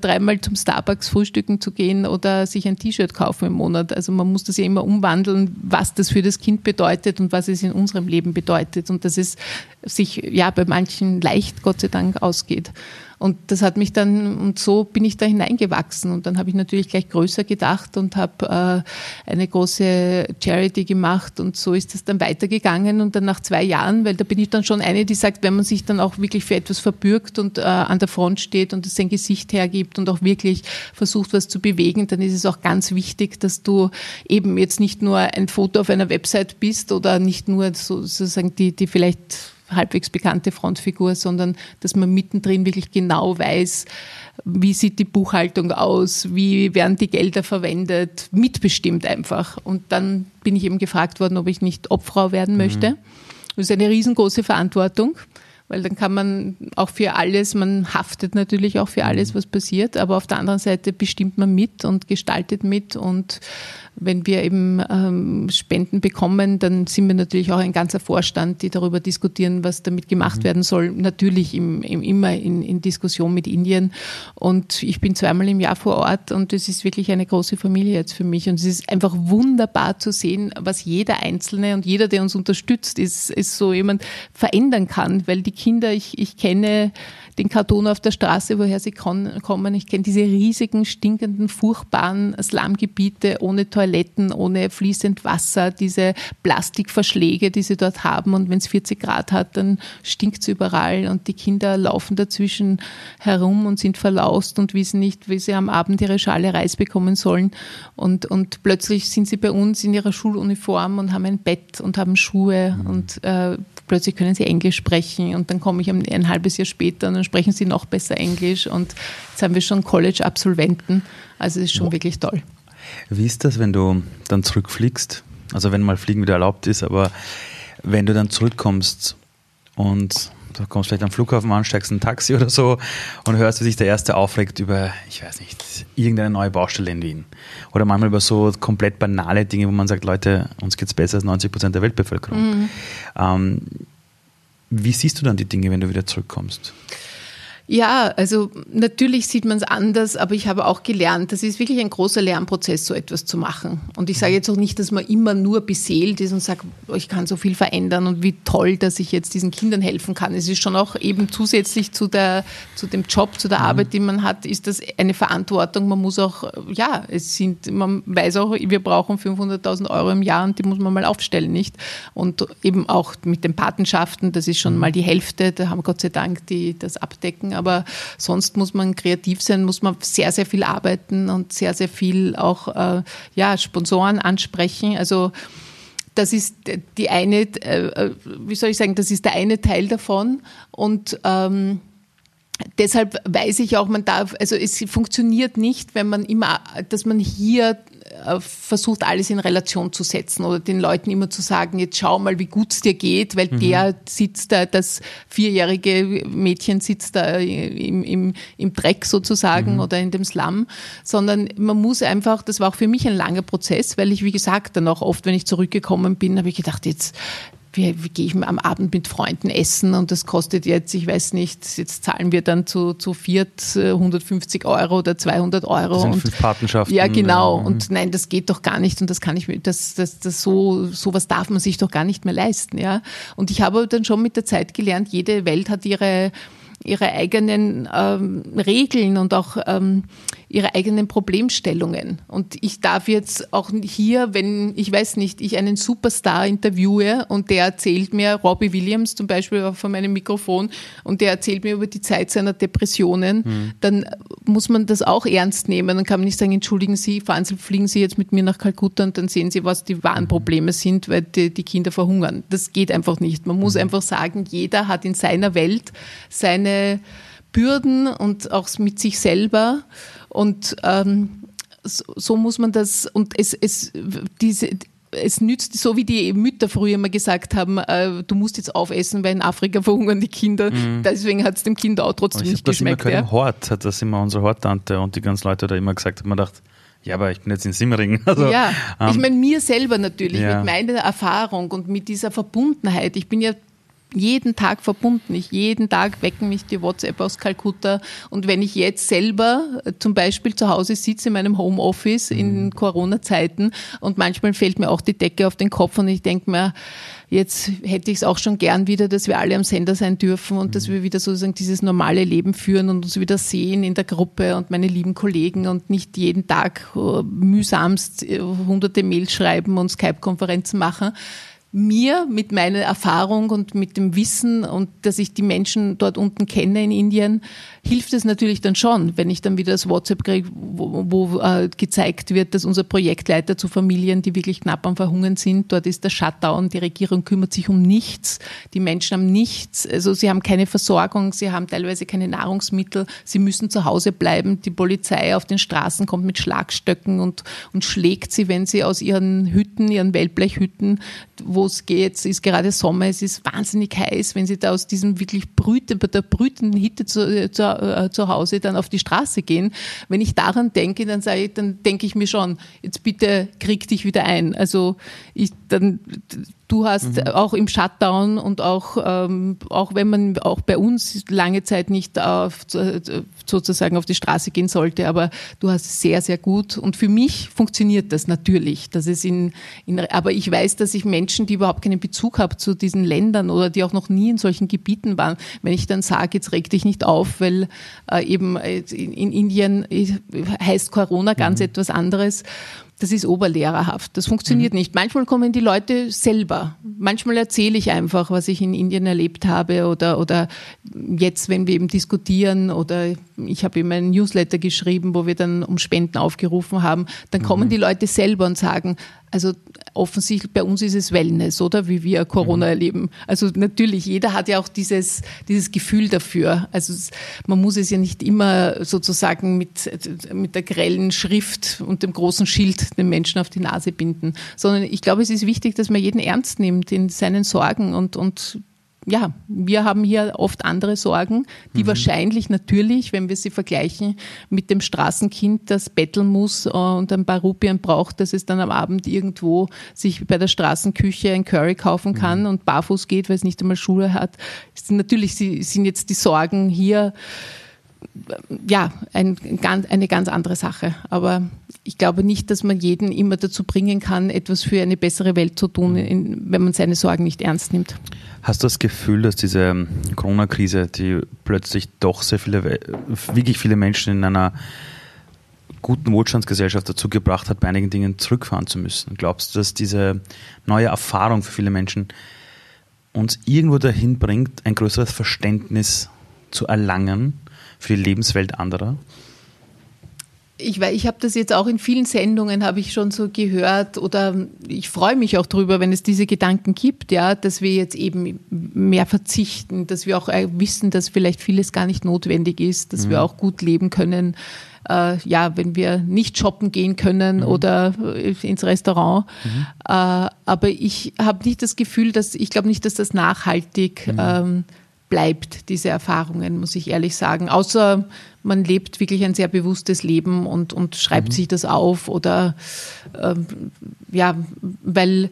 dreimal zum Starbucks frühstücken zu gehen oder sich ein T-Shirt kaufen im Monat. Also man muss das ja immer umwandeln, was das für das Kind bedeutet und was es in unserem Leben bedeutet und dass es sich ja bei manchen leicht, Gott sei Dank, ausgeht. Und das hat mich dann, und so bin ich da hineingewachsen. Und dann habe ich natürlich gleich größer gedacht und habe äh, eine große Charity gemacht. Und so ist es dann weitergegangen. Und dann nach zwei Jahren, weil da bin ich dann schon eine, die sagt, wenn man sich dann auch wirklich für etwas verbürgt und äh, an der Front steht und sein Gesicht hergibt und auch wirklich versucht, was zu bewegen, dann ist es auch ganz wichtig, dass du eben jetzt nicht nur ein Foto auf einer Website bist oder nicht nur sozusagen die, die vielleicht halbwegs bekannte Frontfigur, sondern dass man mittendrin wirklich genau weiß, wie sieht die Buchhaltung aus, wie werden die Gelder verwendet, mitbestimmt einfach. Und dann bin ich eben gefragt worden, ob ich nicht Obfrau werden möchte. Mhm. Das ist eine riesengroße Verantwortung weil dann kann man auch für alles, man haftet natürlich auch für alles, mhm. was passiert, aber auf der anderen Seite bestimmt man mit und gestaltet mit und wenn wir eben ähm, Spenden bekommen, dann sind wir natürlich auch ein ganzer Vorstand, die darüber diskutieren, was damit gemacht mhm. werden soll. Natürlich im, im, immer in, in, Diskussion mit Indien. Und ich bin zweimal im Jahr vor Ort und es ist wirklich eine große Familie jetzt für mich. Und es ist einfach wunderbar zu sehen, was jeder Einzelne und jeder, der uns unterstützt, ist, ist so jemand verändern kann, weil die Kinder, ich, ich kenne den Karton auf der Straße, woher sie kommen. Ich kenne diese riesigen, stinkenden, furchtbaren Slumgebiete ohne Toiletten, ohne fließend Wasser, diese Plastikverschläge, die sie dort haben. Und wenn es 40 Grad hat, dann stinkt es überall und die Kinder laufen dazwischen herum und sind verlaust und wissen nicht, wie sie am Abend ihre Schale Reis bekommen sollen. Und, und plötzlich sind sie bei uns in ihrer Schuluniform und haben ein Bett und haben Schuhe mhm. und äh, plötzlich können sie Englisch sprechen und dann komme ich ein, ein halbes Jahr später und dann sprechen sie noch besser Englisch und jetzt haben wir schon College-Absolventen. Also es ist schon wow. wirklich toll. Wie ist das, wenn du dann zurückfliegst? Also wenn mal Fliegen wieder erlaubt ist, aber wenn du dann zurückkommst und du kommst vielleicht am Flughafen an, steigst ein Taxi oder so und hörst, wie sich der Erste aufregt über, ich weiß nicht, irgendeine neue Baustelle in Wien. Oder manchmal über so komplett banale Dinge, wo man sagt, Leute, uns geht es besser als 90 Prozent der Weltbevölkerung. Mhm. Ähm, wie siehst du dann die Dinge, wenn du wieder zurückkommst? Ja, also natürlich sieht man es anders, aber ich habe auch gelernt, das ist wirklich ein großer Lernprozess, so etwas zu machen. Und ich sage jetzt auch nicht, dass man immer nur beseelt ist und sagt, oh, ich kann so viel verändern und wie toll, dass ich jetzt diesen Kindern helfen kann. Es ist schon auch eben zusätzlich zu, der, zu dem Job, zu der mhm. Arbeit, die man hat, ist das eine Verantwortung. Man muss auch, ja, es sind, man weiß auch, wir brauchen 500.000 Euro im Jahr und die muss man mal aufstellen, nicht? Und eben auch mit den Patenschaften, das ist schon mhm. mal die Hälfte, da haben Gott sei Dank die das abdecken aber sonst muss man kreativ sein, muss man sehr, sehr viel arbeiten und sehr, sehr viel auch äh, ja, Sponsoren ansprechen. Also das ist die eine, äh, wie soll ich sagen, das ist der eine Teil davon. Und ähm, deshalb weiß ich auch, man darf, also es funktioniert nicht, wenn man immer, dass man hier äh, versucht, alles in Relation zu setzen oder den Leuten immer zu sagen, jetzt schau mal, wie gut es dir geht, weil mhm. der sitzt da, das vierjährige Mädchen sitzt da im, im, im Dreck sozusagen mhm. oder in dem Slum, sondern man muss einfach, das war auch für mich ein langer Prozess, weil ich, wie gesagt, dann auch oft, wenn ich zurückgekommen bin, habe ich gedacht, jetzt wie, wie gehe ich am Abend mit Freunden essen und das kostet jetzt, ich weiß nicht, jetzt zahlen wir dann zu, zu viert 150 Euro oder 200 Euro. Das sind und, fünf Patenschaften. Ja, genau. Ja. Und nein, das geht doch gar nicht und das kann ich, das, das, das so, sowas darf man sich doch gar nicht mehr leisten, ja. Und ich habe dann schon mit der Zeit gelernt, jede Welt hat ihre, ihre eigenen ähm, Regeln und auch ähm, ihre eigenen Problemstellungen. Und ich darf jetzt auch hier, wenn, ich weiß nicht, ich einen Superstar interviewe und der erzählt mir, Robbie Williams zum Beispiel von meinem Mikrofon, und der erzählt mir über die Zeit seiner Depressionen, mhm. dann muss man das auch ernst nehmen. Dann kann man nicht sagen, entschuldigen Sie, fahren Sie, fliegen Sie jetzt mit mir nach Kalkutta und dann sehen Sie, was die wahren mhm. Probleme sind, weil die, die Kinder verhungern. Das geht einfach nicht. Man muss mhm. einfach sagen, jeder hat in seiner Welt seine Bürden und auch mit sich selber. Und ähm, so, so, muss man das, und es, es, diese, es nützt, so wie die Mütter früher immer gesagt haben, äh, du musst jetzt aufessen, weil in Afrika (laughs) verhungern die Kinder. Mhm. Deswegen hat es dem Kind auch trotzdem nicht geschmeckt. Ich habe das immer ja. Hort, hat das immer unsere Horttante und die ganzen Leute da immer gesagt, haben man gedacht, ja, aber ich bin jetzt in Simmering. (laughs) Also, ja, ähm, ich meine mir selber natürlich, ja. mit meiner Erfahrung und mit dieser Verbundenheit. Ich bin ja jeden Tag verbunden. Ich jeden Tag wecken mich die WhatsApp aus Kalkutta. Und wenn ich jetzt selber äh, zum Beispiel zu Hause sitze in meinem Homeoffice in mhm. Corona-Zeiten und manchmal fällt mir auch die Decke auf den Kopf und ich denke mir, jetzt hätte ich es auch schon gern wieder, dass wir alle am Sender sein dürfen und mhm. dass wir wieder sozusagen dieses normale Leben führen und uns wieder sehen in der Gruppe und meine lieben Kollegen und nicht jeden Tag äh, mühsamst äh, hunderte Mails schreiben und Skype-Konferenzen machen mir mit meiner Erfahrung und mit dem Wissen und dass ich die Menschen dort unten kenne in Indien, hilft es natürlich dann schon, wenn ich dann wieder das WhatsApp kriege, wo, wo äh, gezeigt wird, dass unser Projektleiter zu Familien, die wirklich knapp am Verhungern sind, dort ist der Shutdown, die Regierung kümmert sich um nichts, die Menschen haben nichts, also sie haben keine Versorgung, sie haben teilweise keine Nahrungsmittel, sie müssen zu Hause bleiben, die Polizei auf den Straßen kommt mit Schlagstöcken und, und schlägt sie, wenn sie aus ihren Hütten, ihren Wellblechhütten, wo es geht, es ist gerade Sommer, es ist wahnsinnig heiß, wenn sie da aus diesem wirklich brüten, bei der brütenden Hitte zu, zu, äh, zu Hause dann auf die Straße gehen. Wenn ich daran denke, dann sage ich, dann denke ich mir schon, jetzt bitte krieg dich wieder ein. Also ich, dann Du hast mhm. auch im Shutdown und auch, ähm, auch wenn man auch bei uns lange Zeit nicht auf, sozusagen auf die Straße gehen sollte, aber du hast sehr, sehr gut und für mich funktioniert das natürlich. Dass es in, in, aber ich weiß, dass ich Menschen, die überhaupt keinen Bezug haben zu diesen Ländern oder die auch noch nie in solchen Gebieten waren, wenn ich dann sage, jetzt reg dich nicht auf, weil äh, eben äh, in, in Indien heißt Corona ganz mhm. etwas anderes das ist oberlehrerhaft. Das funktioniert mhm. nicht. Manchmal kommen die Leute selber. Manchmal erzähle ich einfach, was ich in Indien erlebt habe oder, oder jetzt, wenn wir eben diskutieren oder ich habe eben einen Newsletter geschrieben, wo wir dann um Spenden aufgerufen haben, dann kommen mhm. die Leute selber und sagen, also offensichtlich bei uns ist es Wellness, oder wie wir Corona mhm. erleben. Also natürlich, jeder hat ja auch dieses, dieses Gefühl dafür. Also es, man muss es ja nicht immer sozusagen mit, mit der grellen Schrift und dem großen Schild den Menschen auf die Nase binden, sondern ich glaube, es ist wichtig, dass man jeden ernst nimmt in seinen Sorgen und, und ja, wir haben hier oft andere Sorgen, die mhm. wahrscheinlich natürlich, wenn wir sie vergleichen mit dem Straßenkind, das betteln muss äh, und ein paar Rupien braucht, dass es dann am Abend irgendwo sich bei der Straßenküche ein Curry kaufen kann mhm. und barfuß geht, weil es nicht einmal Schule hat. Natürlich sind jetzt die Sorgen hier ja, ein, eine ganz andere Sache. Aber ich glaube nicht, dass man jeden immer dazu bringen kann, etwas für eine bessere Welt zu tun, wenn man seine Sorgen nicht ernst nimmt. Hast du das Gefühl, dass diese Corona-Krise, die plötzlich doch sehr viele, wirklich viele Menschen in einer guten Wohlstandsgesellschaft dazu gebracht hat, bei einigen Dingen zurückfahren zu müssen? Glaubst du, dass diese neue Erfahrung für viele Menschen uns irgendwo dahin bringt, ein größeres Verständnis zu erlangen für die Lebenswelt anderer? ich, ich habe das jetzt auch in vielen Sendungen habe ich schon so gehört oder ich freue mich auch drüber, wenn es diese Gedanken gibt, ja, dass wir jetzt eben mehr verzichten, dass wir auch äh, wissen, dass vielleicht vieles gar nicht notwendig ist, dass mhm. wir auch gut leben können. Äh, ja, wenn wir nicht shoppen gehen können mhm. oder äh, ins Restaurant. Mhm. Äh, aber ich habe nicht das Gefühl, dass ich glaube nicht, dass das nachhaltig mhm. ähm, bleibt, diese Erfahrungen, muss ich ehrlich sagen. Außer man lebt wirklich ein sehr bewusstes Leben und, und schreibt mhm. sich das auf oder ähm, ja, weil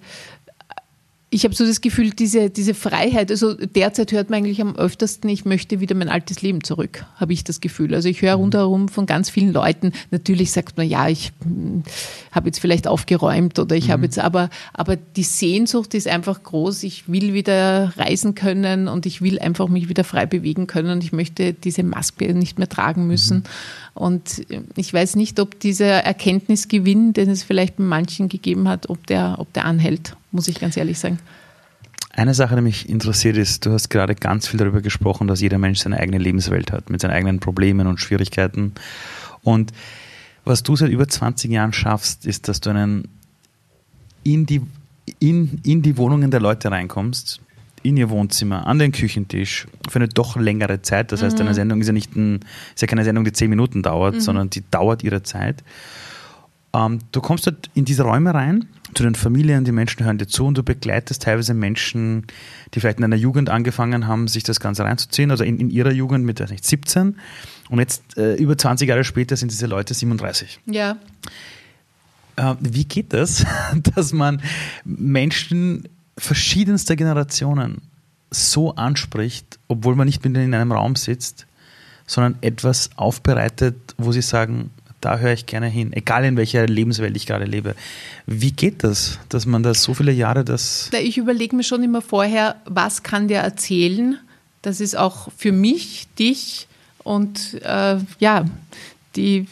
ich habe so das Gefühl, diese, diese Freiheit, also derzeit hört man eigentlich am öftersten, ich möchte wieder mein altes Leben zurück, habe ich das Gefühl. Also ich höre mhm. rundherum von ganz vielen Leuten, natürlich sagt man, ja, ich hm, habe jetzt vielleicht aufgeräumt oder ich mhm. habe jetzt, aber, aber die Sehnsucht ist einfach groß. Ich will wieder reisen können und ich will einfach mich wieder frei bewegen können und ich möchte diese Maske nicht mehr tragen müssen. Und ich weiß nicht, ob dieser Erkenntnisgewinn, den es vielleicht bei manchen gegeben hat, ob der, ob der anhält muss ich ganz ehrlich sagen. Eine Sache, die mich interessiert ist, du hast gerade ganz viel darüber gesprochen, dass jeder Mensch seine eigene Lebenswelt hat, mit seinen eigenen Problemen und Schwierigkeiten. Und was du seit über 20 Jahren schaffst, ist, dass du einen in die, in, in die Wohnungen der Leute reinkommst, in ihr Wohnzimmer, an den Küchentisch, für eine doch längere Zeit. Das heißt, mhm. eine Sendung ist ja nicht ein, ist ja keine Sendung, die zehn Minuten dauert, mhm. sondern die dauert ihre Zeit. Ähm, du kommst dort in diese Räume rein, zu den Familien, die Menschen hören dir zu und du begleitest teilweise Menschen, die vielleicht in einer Jugend angefangen haben, sich das Ganze reinzuziehen, also in, in ihrer Jugend mit nicht, 17 und jetzt äh, über 20 Jahre später sind diese Leute 37. Ja. Äh, wie geht das, (laughs) dass man Menschen verschiedenster Generationen so anspricht, obwohl man nicht mit ihnen in einem Raum sitzt, sondern etwas aufbereitet, wo sie sagen, da höre ich gerne hin, egal in welcher Lebenswelt ich gerade lebe. Wie geht das, dass man da so viele Jahre das. Ich überlege mir schon immer vorher, was kann der erzählen? Das ist auch für mich, dich und äh, ja, die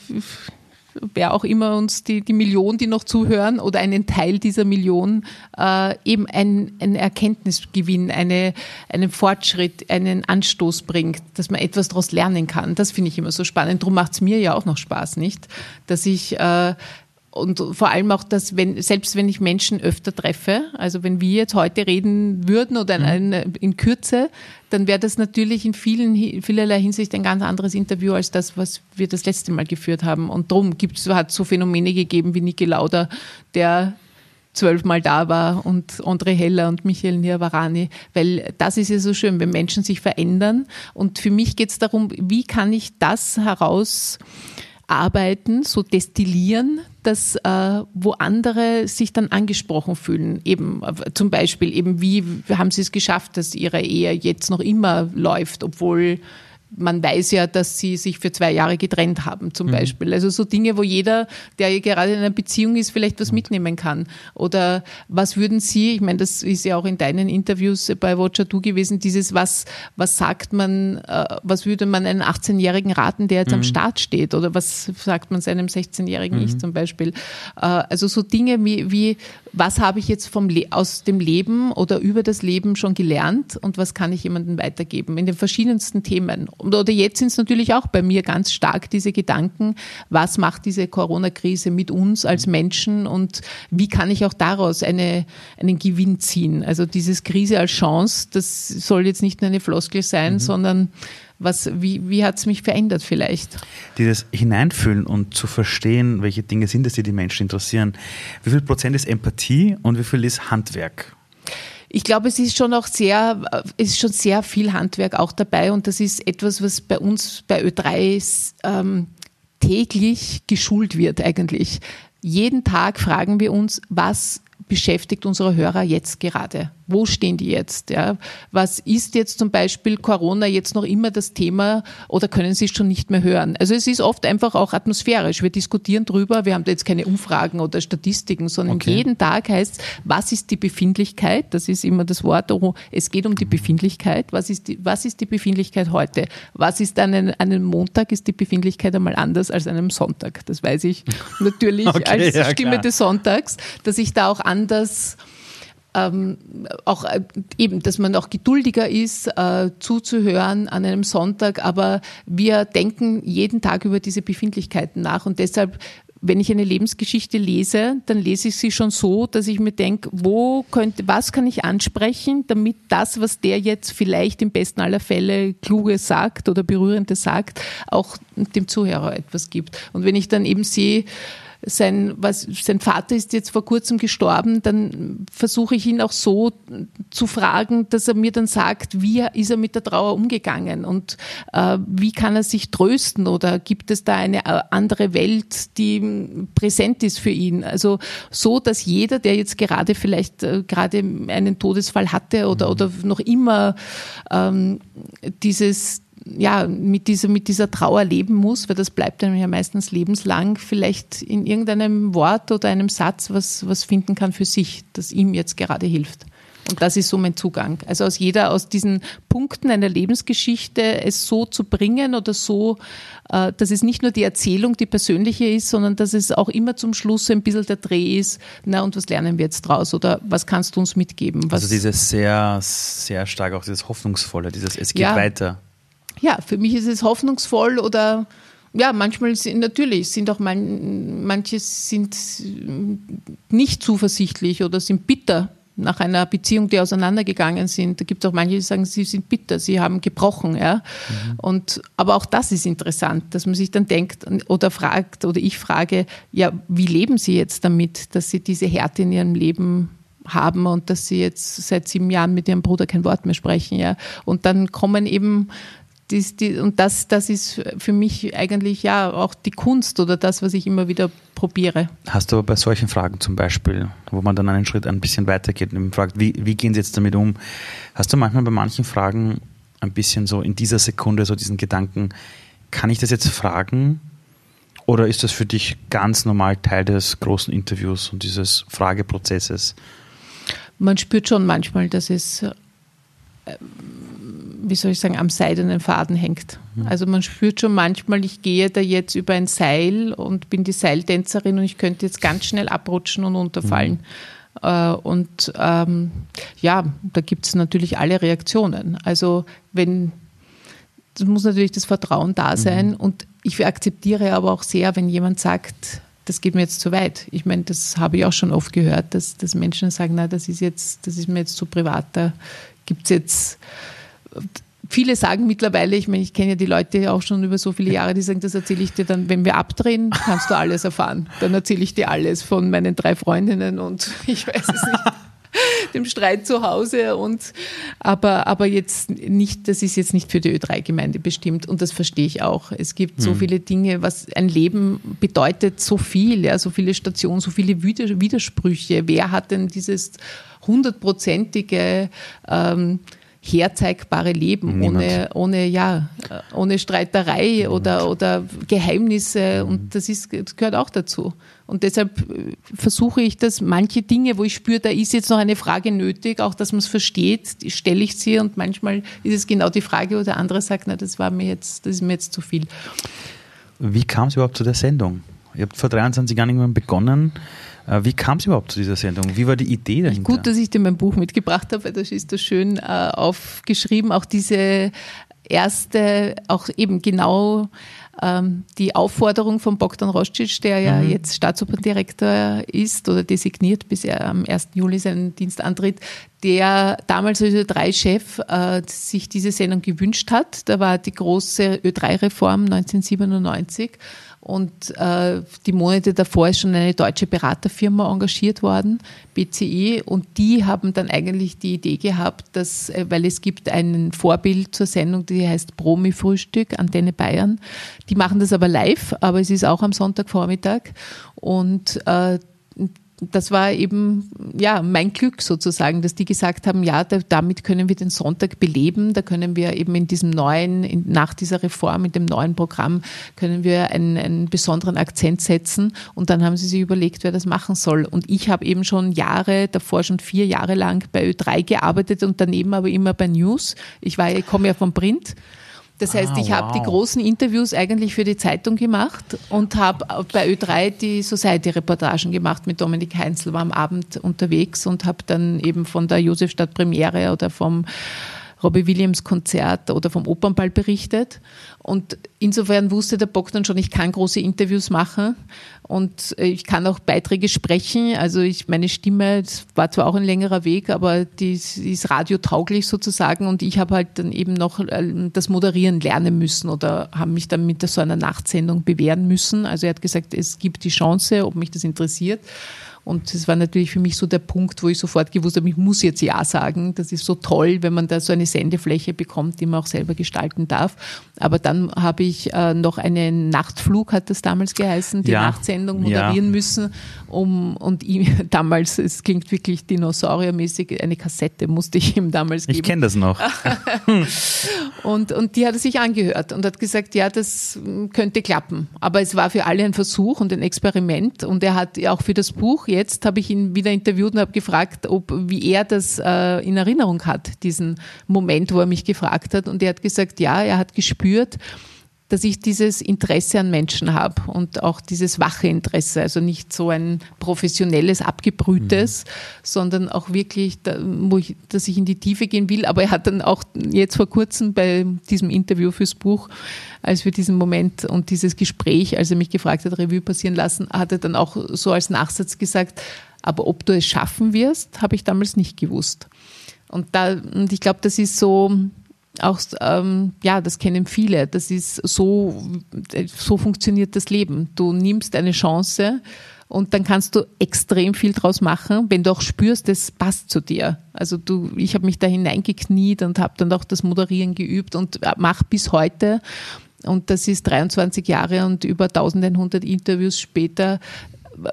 wer auch immer uns die, die Million, die noch zuhören oder einen Teil dieser Million, äh, eben ein, ein Erkenntnisgewinn, eine, einen Fortschritt, einen Anstoß bringt, dass man etwas daraus lernen kann. Das finde ich immer so spannend. Darum macht es mir ja auch noch Spaß, nicht? Dass ich äh, und vor allem auch, dass wenn, selbst wenn ich Menschen öfter treffe, also wenn wir jetzt heute reden würden oder in, mhm. in Kürze, dann wäre das natürlich in vielen, vielerlei Hinsicht ein ganz anderes Interview als das, was wir das letzte Mal geführt haben. Und darum hat es so Phänomene gegeben wie Niki Lauda, der zwölfmal da war und André Heller und Michael Nirvarani, weil das ist ja so schön, wenn Menschen sich verändern. Und für mich geht es darum, wie kann ich das heraus arbeiten, so destillieren, dass äh, wo andere sich dann angesprochen fühlen. Eben äh, zum Beispiel eben wie haben sie es geschafft, dass ihre Ehe jetzt noch immer läuft, obwohl man weiß ja, dass sie sich für zwei Jahre getrennt haben, zum mhm. Beispiel. Also so Dinge, wo jeder, der gerade in einer Beziehung ist, vielleicht was mhm. mitnehmen kann. Oder was würden Sie, ich meine, das ist ja auch in deinen Interviews bei Watcher Du gewesen, dieses, was, was sagt man, äh, was würde man einem 18-Jährigen raten, der jetzt mhm. am Start steht? Oder was sagt man seinem 16-Jährigen mhm. Ich zum Beispiel? Äh, also so Dinge wie, wie was habe ich jetzt vom aus dem Leben oder über das Leben schon gelernt und was kann ich jemandem weitergeben in den verschiedensten Themen. Oder jetzt sind es natürlich auch bei mir ganz stark diese Gedanken, was macht diese Corona-Krise mit uns als Menschen und wie kann ich auch daraus eine, einen Gewinn ziehen. Also dieses Krise als Chance, das soll jetzt nicht nur eine Floskel sein, mhm. sondern was, wie, wie hat es mich verändert vielleicht? Dieses Hineinfühlen und zu verstehen, welche Dinge sind es, die die Menschen interessieren. Wie viel Prozent ist Empathie und wie viel ist Handwerk? Ich glaube, es ist schon auch sehr, es ist schon sehr viel Handwerk auch dabei und das ist etwas, was bei uns bei Ö3 ähm, täglich geschult wird eigentlich. Jeden Tag fragen wir uns, was beschäftigt unsere Hörer jetzt gerade? Wo stehen die jetzt? Ja? Was ist jetzt zum Beispiel Corona jetzt noch immer das Thema oder können Sie es schon nicht mehr hören? Also es ist oft einfach auch atmosphärisch. Wir diskutieren drüber, wir haben da jetzt keine Umfragen oder Statistiken, sondern okay. jeden Tag heißt, was ist die Befindlichkeit? Das ist immer das Wort, oh, es geht um die Befindlichkeit. Was ist die, was ist die Befindlichkeit heute? Was ist an einem, einem Montag ist die Befindlichkeit einmal anders als an einem Sonntag? Das weiß ich (laughs) natürlich okay, als ja, Stimme klar. des Sonntags, dass ich da auch anders ähm, auch äh, eben, dass man auch geduldiger ist, äh, zuzuhören an einem Sonntag, aber wir denken jeden Tag über diese Befindlichkeiten nach und deshalb wenn ich eine Lebensgeschichte lese, dann lese ich sie schon so, dass ich mir denke, wo könnte, was kann ich ansprechen, damit das, was der jetzt vielleicht im besten aller Fälle kluge sagt oder berührende sagt, auch dem Zuhörer etwas gibt. Und wenn ich dann eben sehe, sein, was, sein Vater ist jetzt vor kurzem gestorben, dann versuche ich ihn auch so zu fragen, dass er mir dann sagt, wie ist er mit der Trauer umgegangen und äh, wie kann er sich trösten oder gibt es da eine äh, andere Welt, die präsent ist für ihn? Also so, dass jeder, der jetzt gerade vielleicht äh, gerade einen Todesfall hatte oder, mhm. oder noch immer ähm, dieses ja, mit dieser, mit dieser Trauer leben muss, weil das bleibt einem ja meistens lebenslang, vielleicht in irgendeinem Wort oder einem Satz was, was finden kann für sich, das ihm jetzt gerade hilft. Und das ist so mein Zugang. Also aus jeder, aus diesen Punkten einer Lebensgeschichte es so zu bringen oder so, äh, dass es nicht nur die Erzählung, die persönliche ist, sondern dass es auch immer zum Schluss ein bisschen der Dreh ist. Na, und was lernen wir jetzt draus? Oder was kannst du uns mitgeben? Was also dieses sehr, sehr stark auch dieses Hoffnungsvolle, dieses Es geht ja, weiter ja, für mich ist es hoffnungsvoll oder ja, manchmal sind natürlich sind auch man, manche sind nicht zuversichtlich oder sind bitter nach einer Beziehung, die auseinandergegangen sind. Da gibt es auch manche, die sagen, sie sind bitter, sie haben gebrochen. Ja? Mhm. Und, aber auch das ist interessant, dass man sich dann denkt oder fragt oder ich frage, ja, wie leben sie jetzt damit, dass sie diese Härte in ihrem Leben haben und dass sie jetzt seit sieben Jahren mit ihrem Bruder kein Wort mehr sprechen. Ja? Und dann kommen eben dies, die, und das, das ist für mich eigentlich ja auch die Kunst oder das, was ich immer wieder probiere. Hast du bei solchen Fragen zum Beispiel, wo man dann einen Schritt ein bisschen weitergeht und fragt, wie, wie gehen Sie jetzt damit um? Hast du manchmal bei manchen Fragen ein bisschen so in dieser Sekunde so diesen Gedanken, kann ich das jetzt fragen? Oder ist das für dich ganz normal Teil des großen Interviews und dieses Frageprozesses? Man spürt schon manchmal, dass es äh, wie soll ich sagen, am seidenen Faden hängt. Mhm. Also man spürt schon manchmal, ich gehe da jetzt über ein Seil und bin die Seiltänzerin und ich könnte jetzt ganz schnell abrutschen und unterfallen. Mhm. Äh, und ähm, ja, da gibt es natürlich alle Reaktionen. Also wenn, es muss natürlich das Vertrauen da mhm. sein mhm. und ich akzeptiere aber auch sehr, wenn jemand sagt, das geht mir jetzt zu weit. Ich meine, das habe ich auch schon oft gehört, dass, dass Menschen sagen, na, das ist jetzt, das ist mir jetzt zu privat, da gibt es jetzt viele sagen mittlerweile, ich meine, ich kenne ja die Leute auch schon über so viele Jahre, die sagen, das erzähle ich dir dann, wenn wir abdrehen, kannst du alles erfahren. Dann erzähle ich dir alles von meinen drei Freundinnen und (laughs) ich weiß es nicht. dem Streit zu Hause und aber, aber jetzt nicht, das ist jetzt nicht für die Ö3-Gemeinde bestimmt und das verstehe ich auch. Es gibt so hm. viele Dinge, was ein Leben bedeutet, so viel, ja, so viele Stationen, so viele Widersprüche. Wer hat denn dieses hundertprozentige ähm, herzeigbare Leben, ohne, ohne, ja, ohne Streiterei Niemand. oder, oder Geheimnisse. Mhm. Und das, ist, das gehört auch dazu. Und deshalb äh, versuche ich das, manche Dinge, wo ich spüre, da ist jetzt noch eine Frage nötig, auch dass man es versteht, stelle ich sie und manchmal ist es genau die Frage, wo der andere sagt, na, das war mir jetzt, das ist mir jetzt zu viel. Wie kam es überhaupt zu der Sendung? Ihr habt vor 23 Jahren irgendwann begonnen. Äh, wie kam es überhaupt zu dieser Sendung? Wie war die Idee dahinter? Gut, dass ich dir mein Buch mitgebracht habe, weil das ist da schön äh, aufgeschrieben. Auch diese erste, auch eben genau ähm, die Aufforderung von Bogdan Roscic, der ja mhm. jetzt Staatsoperndirektor ist oder designiert, bis er am 1. Juli seinen Dienst antritt, der damals als Ö3-Chef äh, sich diese Sendung gewünscht hat. Da war die große Ö3-Reform 1997 und äh, die Monate davor ist schon eine deutsche Beraterfirma engagiert worden, BCE, und die haben dann eigentlich die Idee gehabt, dass, äh, weil es gibt ein Vorbild zur Sendung, die heißt Promi-Frühstück, Antenne Bayern. Die machen das aber live, aber es ist auch am Sonntagvormittag. Und äh, das war eben ja mein Glück sozusagen, dass die gesagt haben, ja, da, damit können wir den Sonntag beleben, da können wir eben in diesem neuen, in, nach dieser Reform, in dem neuen Programm, können wir einen, einen besonderen Akzent setzen und dann haben sie sich überlegt, wer das machen soll. Und ich habe eben schon Jahre, davor schon vier Jahre lang bei Ö3 gearbeitet und daneben aber immer bei News. Ich war, ich komme ja vom Print Das heißt, ah, ich wow. habe die großen Interviews eigentlich für die Zeitung gemacht und habe bei Ö3 die Society-Reportagen gemacht mit Dominik Heinzel, war am Abend unterwegs und habe dann eben von der Josefstadt Premiere oder vom Robbie Williams Konzert oder vom Opernball berichtet. Und insofern wusste der Bock dann schon, ich kann große Interviews machen und äh, ich kann auch Beiträge sprechen. Also ich, meine Stimme, war zwar auch ein längerer Weg, aber die, die ist radiotauglich sozusagen und ich habe halt dann eben noch äh, das Moderieren lernen müssen oder habe mich dann mit so einer Nachtsendung bewähren müssen. Also er hat gesagt, es gibt die Chance, ob mich das interessiert. Und das war natürlich für mich so der Punkt, wo ich sofort gewusst habe, ich muss jetzt Ja sagen. Das ist so toll, wenn man da so eine Sendefläche bekommt, die man auch selber gestalten darf. Aber dann habe ich äh, noch einen Nachtflug, hat das damals geheißen, die ja. Nachtsendung moderieren ja. müssen. Um, und ihm, (laughs) damals, es klingt wirklich dinosauriermäßig, eine Kassette musste ich ihm damals geben. Ich kenne das noch. (laughs) und, und die hat er sich angehört und hat gesagt, ja, das könnte klappen. Aber es war für alle ein Versuch und ein Experiment. Und er hat auch für das Buch jetzt habe ich ihn wieder interviewt und habe gefragt, ob, wie er das äh, in Erinnerung hat, diesen Moment, wo er mich gefragt hat. Und er hat gesagt, ja, er hat gespürt, dass ich dieses Interesse an Menschen habe und auch dieses wache Interesse, also nicht so ein professionelles, abgebrühtes, mhm. sondern auch wirklich, da, wo ich, dass ich in die Tiefe gehen will. Aber er hat dann auch jetzt vor kurzem bei diesem Interview fürs Buch, als wir diesen Moment und dieses Gespräch, als er mich gefragt hat, Revue passieren lassen, hat er dann auch so als Nachsatz gesagt, aber ob du es schaffen wirst, habe ich damals nicht gewusst. Und da, und ich glaube, das ist so, auch, ähm, ja, das kennen viele. Das ist so, so funktioniert das Leben. Du nimmst eine Chance und dann kannst du extrem viel draus machen, wenn du auch spürst, es passt zu dir. Also du, ich habe mich da hineingekniet und habe dann auch das Moderieren geübt und mache bis heute. Und das ist 23 Jahre und über 1100 Interviews später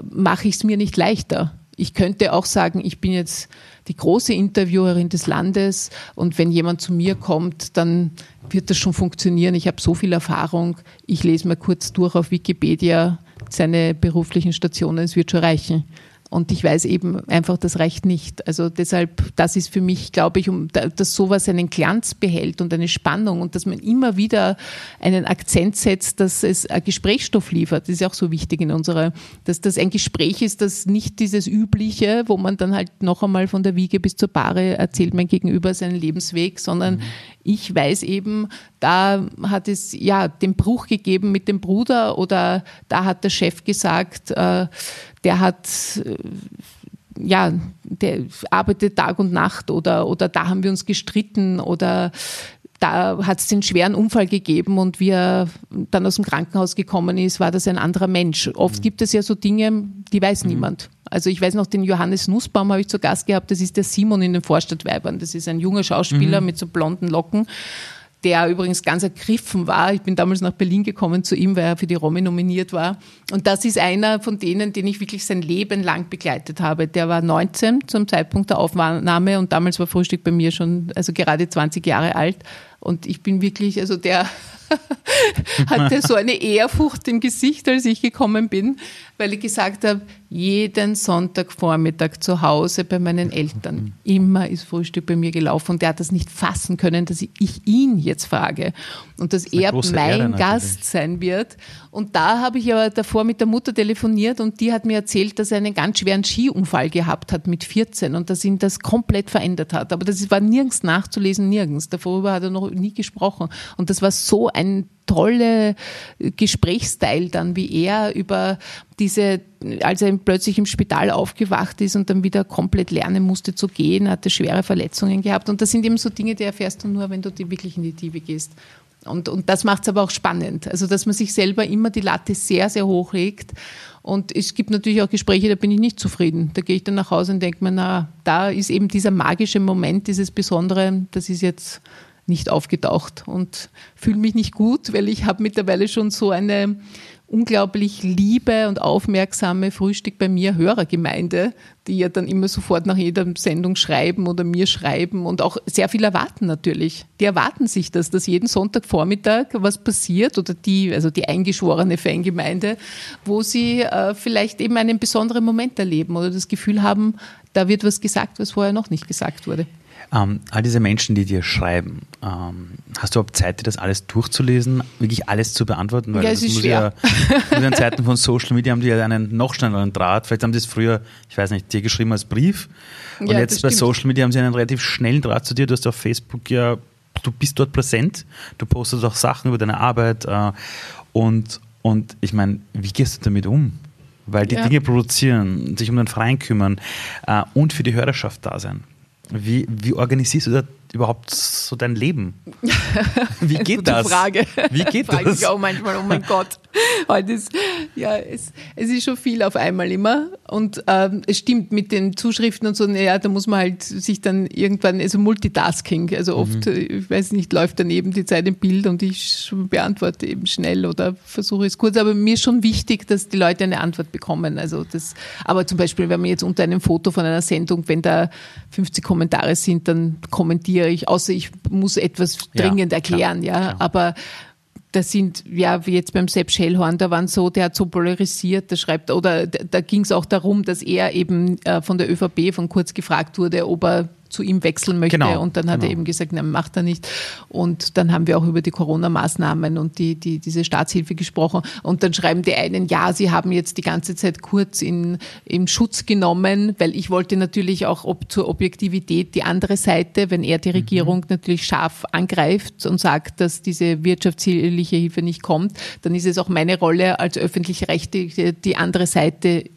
mache ich es mir nicht leichter. Ich könnte auch sagen, ich bin jetzt die große Interviewerin des Landes und wenn jemand zu mir kommt, dann wird das schon funktionieren. Ich habe so viel Erfahrung. Ich lese mal kurz durch auf Wikipedia seine beruflichen Stationen, es wird schon reichen. Und ich weiß eben einfach, das reicht nicht. Also deshalb, das ist für mich, glaube ich, um, dass sowas einen Glanz behält und eine Spannung und dass man immer wieder einen Akzent setzt, dass es ein Gesprächsstoff liefert. Das ist ja auch so wichtig in unserer, dass das ein Gespräch ist, das nicht dieses übliche, wo man dann halt noch einmal von der Wiege bis zur Bahre erzählt mein Gegenüber seinen Lebensweg, sondern mhm. ich weiß eben, da hat es ja den Bruch gegeben mit dem Bruder oder da hat der Chef gesagt, äh, der hat äh, ja, der arbeitet Tag und Nacht oder, oder da haben wir uns gestritten oder da hat es den schweren Unfall gegeben und wie er dann aus dem Krankenhaus gekommen ist, war das ein anderer Mensch. Oft mhm. gibt es ja so Dinge, die weiß mhm. niemand. Also ich weiß noch, den Johannes Nussbaum habe ich zu Gast gehabt, das ist der Simon in den Vorstadtweibern. Das ist ein junger Schauspieler mhm. mit so blonden Locken der übrigens ganz ergriffen war. Ich bin damals nach Berlin gekommen zu ihm, weil er für die Romy nominiert war. Und das ist einer von denen, den ich wirklich sein Leben lang begleitet habe. Der war 19 zum Zeitpunkt der Aufnahme und damals war Frühstück bei mir schon, also gerade 20 Jahre alt. Und ich bin wirklich, also der (laughs) hatte so eine Ehrfurcht im Gesicht, als ich gekommen bin, weil ich gesagt habe, jeden Sonntagvormittag zu Hause bei meinen Eltern. (laughs) Immer ist Frühstück bei mir gelaufen und der hat das nicht fassen können, dass ich ihn jetzt frage und dass das er mein Gast sein wird. Und da habe ich aber davor mit der Mutter telefoniert und die hat mir erzählt, dass er einen ganz schweren Skiunfall gehabt hat mit 14 und dass ihn das komplett verändert hat. Aber das war nirgends nachzulesen, nirgends. Darüber hat er noch nie gesprochen. Und das war so ein tolle Gesprächsteil dann, wie er über diese, als er plötzlich im Spital aufgewacht ist und dann wieder komplett lernen musste zu gehen, hatte schwere Verletzungen gehabt. Und das sind eben so Dinge, die erfährst du nur, wenn du wirklich in die Tiefe gehst. Und, und das macht es aber auch spannend. Also, dass man sich selber immer die Latte sehr, sehr hoch legt. Und es gibt natürlich auch Gespräche, da bin ich nicht zufrieden. Da gehe ich dann nach Hause und denke mir, na, da ist eben dieser magische Moment, dieses Besondere, das ist jetzt nicht aufgetaucht und fühle mich nicht gut, weil ich habe mittlerweile schon so eine unglaublich liebe und aufmerksame Frühstück bei mir Hörergemeinde, die ja dann immer sofort nach jeder Sendung schreiben oder mir schreiben und auch sehr viel erwarten natürlich. Die erwarten sich das, dass jeden Sonntagvormittag was passiert oder die, also die eingeschworene Fangemeinde, wo sie äh, vielleicht eben einen besonderen Moment erleben oder das Gefühl haben, da wird was gesagt, was vorher noch nicht gesagt wurde. Ähm, all diese Menschen, die dir schreiben, ähm, hast du überhaupt Zeit, dir das alles durchzulesen, wirklich alles zu beantworten? Weil ja, es ist schwer. Ja, in Zeiten von Social Media haben die ja einen noch schnelleren Draht. Vielleicht haben die es früher, ich weiß nicht, dir geschrieben als Brief. Und ja, jetzt bei Social Media haben sie einen relativ schnellen Draht zu dir. Du hast auf Facebook ja, du bist dort präsent, du postest auch Sachen über deine Arbeit. Äh, und, und ich meine, wie gehst du damit um? Weil die ja. Dinge produzieren, sich um den Verein kümmern äh, und für die Hörerschaft da sein. Wie, wie organisierst du da überhaupt so dein Leben? (laughs) Wie geht Gute das? Frage. Wie geht Frage das? Ich auch manchmal, oh mein Gott. Heute ist, ja, es, es ist schon viel auf einmal immer. Und ähm, es stimmt mit den Zuschriften und so, naja, da muss man halt sich dann irgendwann, also Multitasking, also oft, mhm. ich weiß nicht, läuft daneben die Zeit im Bild und ich beantworte eben schnell oder versuche es kurz. Aber mir ist schon wichtig, dass die Leute eine Antwort bekommen. Also das, aber zum Beispiel, wenn man jetzt unter einem Foto von einer Sendung, wenn da 50 Kommentare sind, dann kommentiere ich, außer ich muss etwas dringend ja, erklären, klar, ja. Klar. Aber das sind, ja, wie jetzt beim Sepp Schellhorn, da waren so, der hat so polarisiert, der schreibt, oder da ging es auch darum, dass er eben äh, von der ÖVP von kurz gefragt wurde, ob er zu ihm wechseln möchte. Genau, und dann hat genau. er eben gesagt, nein, macht er nicht. Und dann haben wir auch über die Corona-Maßnahmen und die, die, diese Staatshilfe gesprochen. Und dann schreiben die einen, ja, sie haben jetzt die ganze Zeit kurz in, in Schutz genommen, weil ich wollte natürlich auch ob, zur Objektivität die andere Seite, wenn er die mhm. Regierung mhm. natürlich scharf angreift und sagt, dass diese wirtschaftliche Hilfe nicht kommt, dann ist es auch meine Rolle als öffentlich-rechtliche, die andere Seite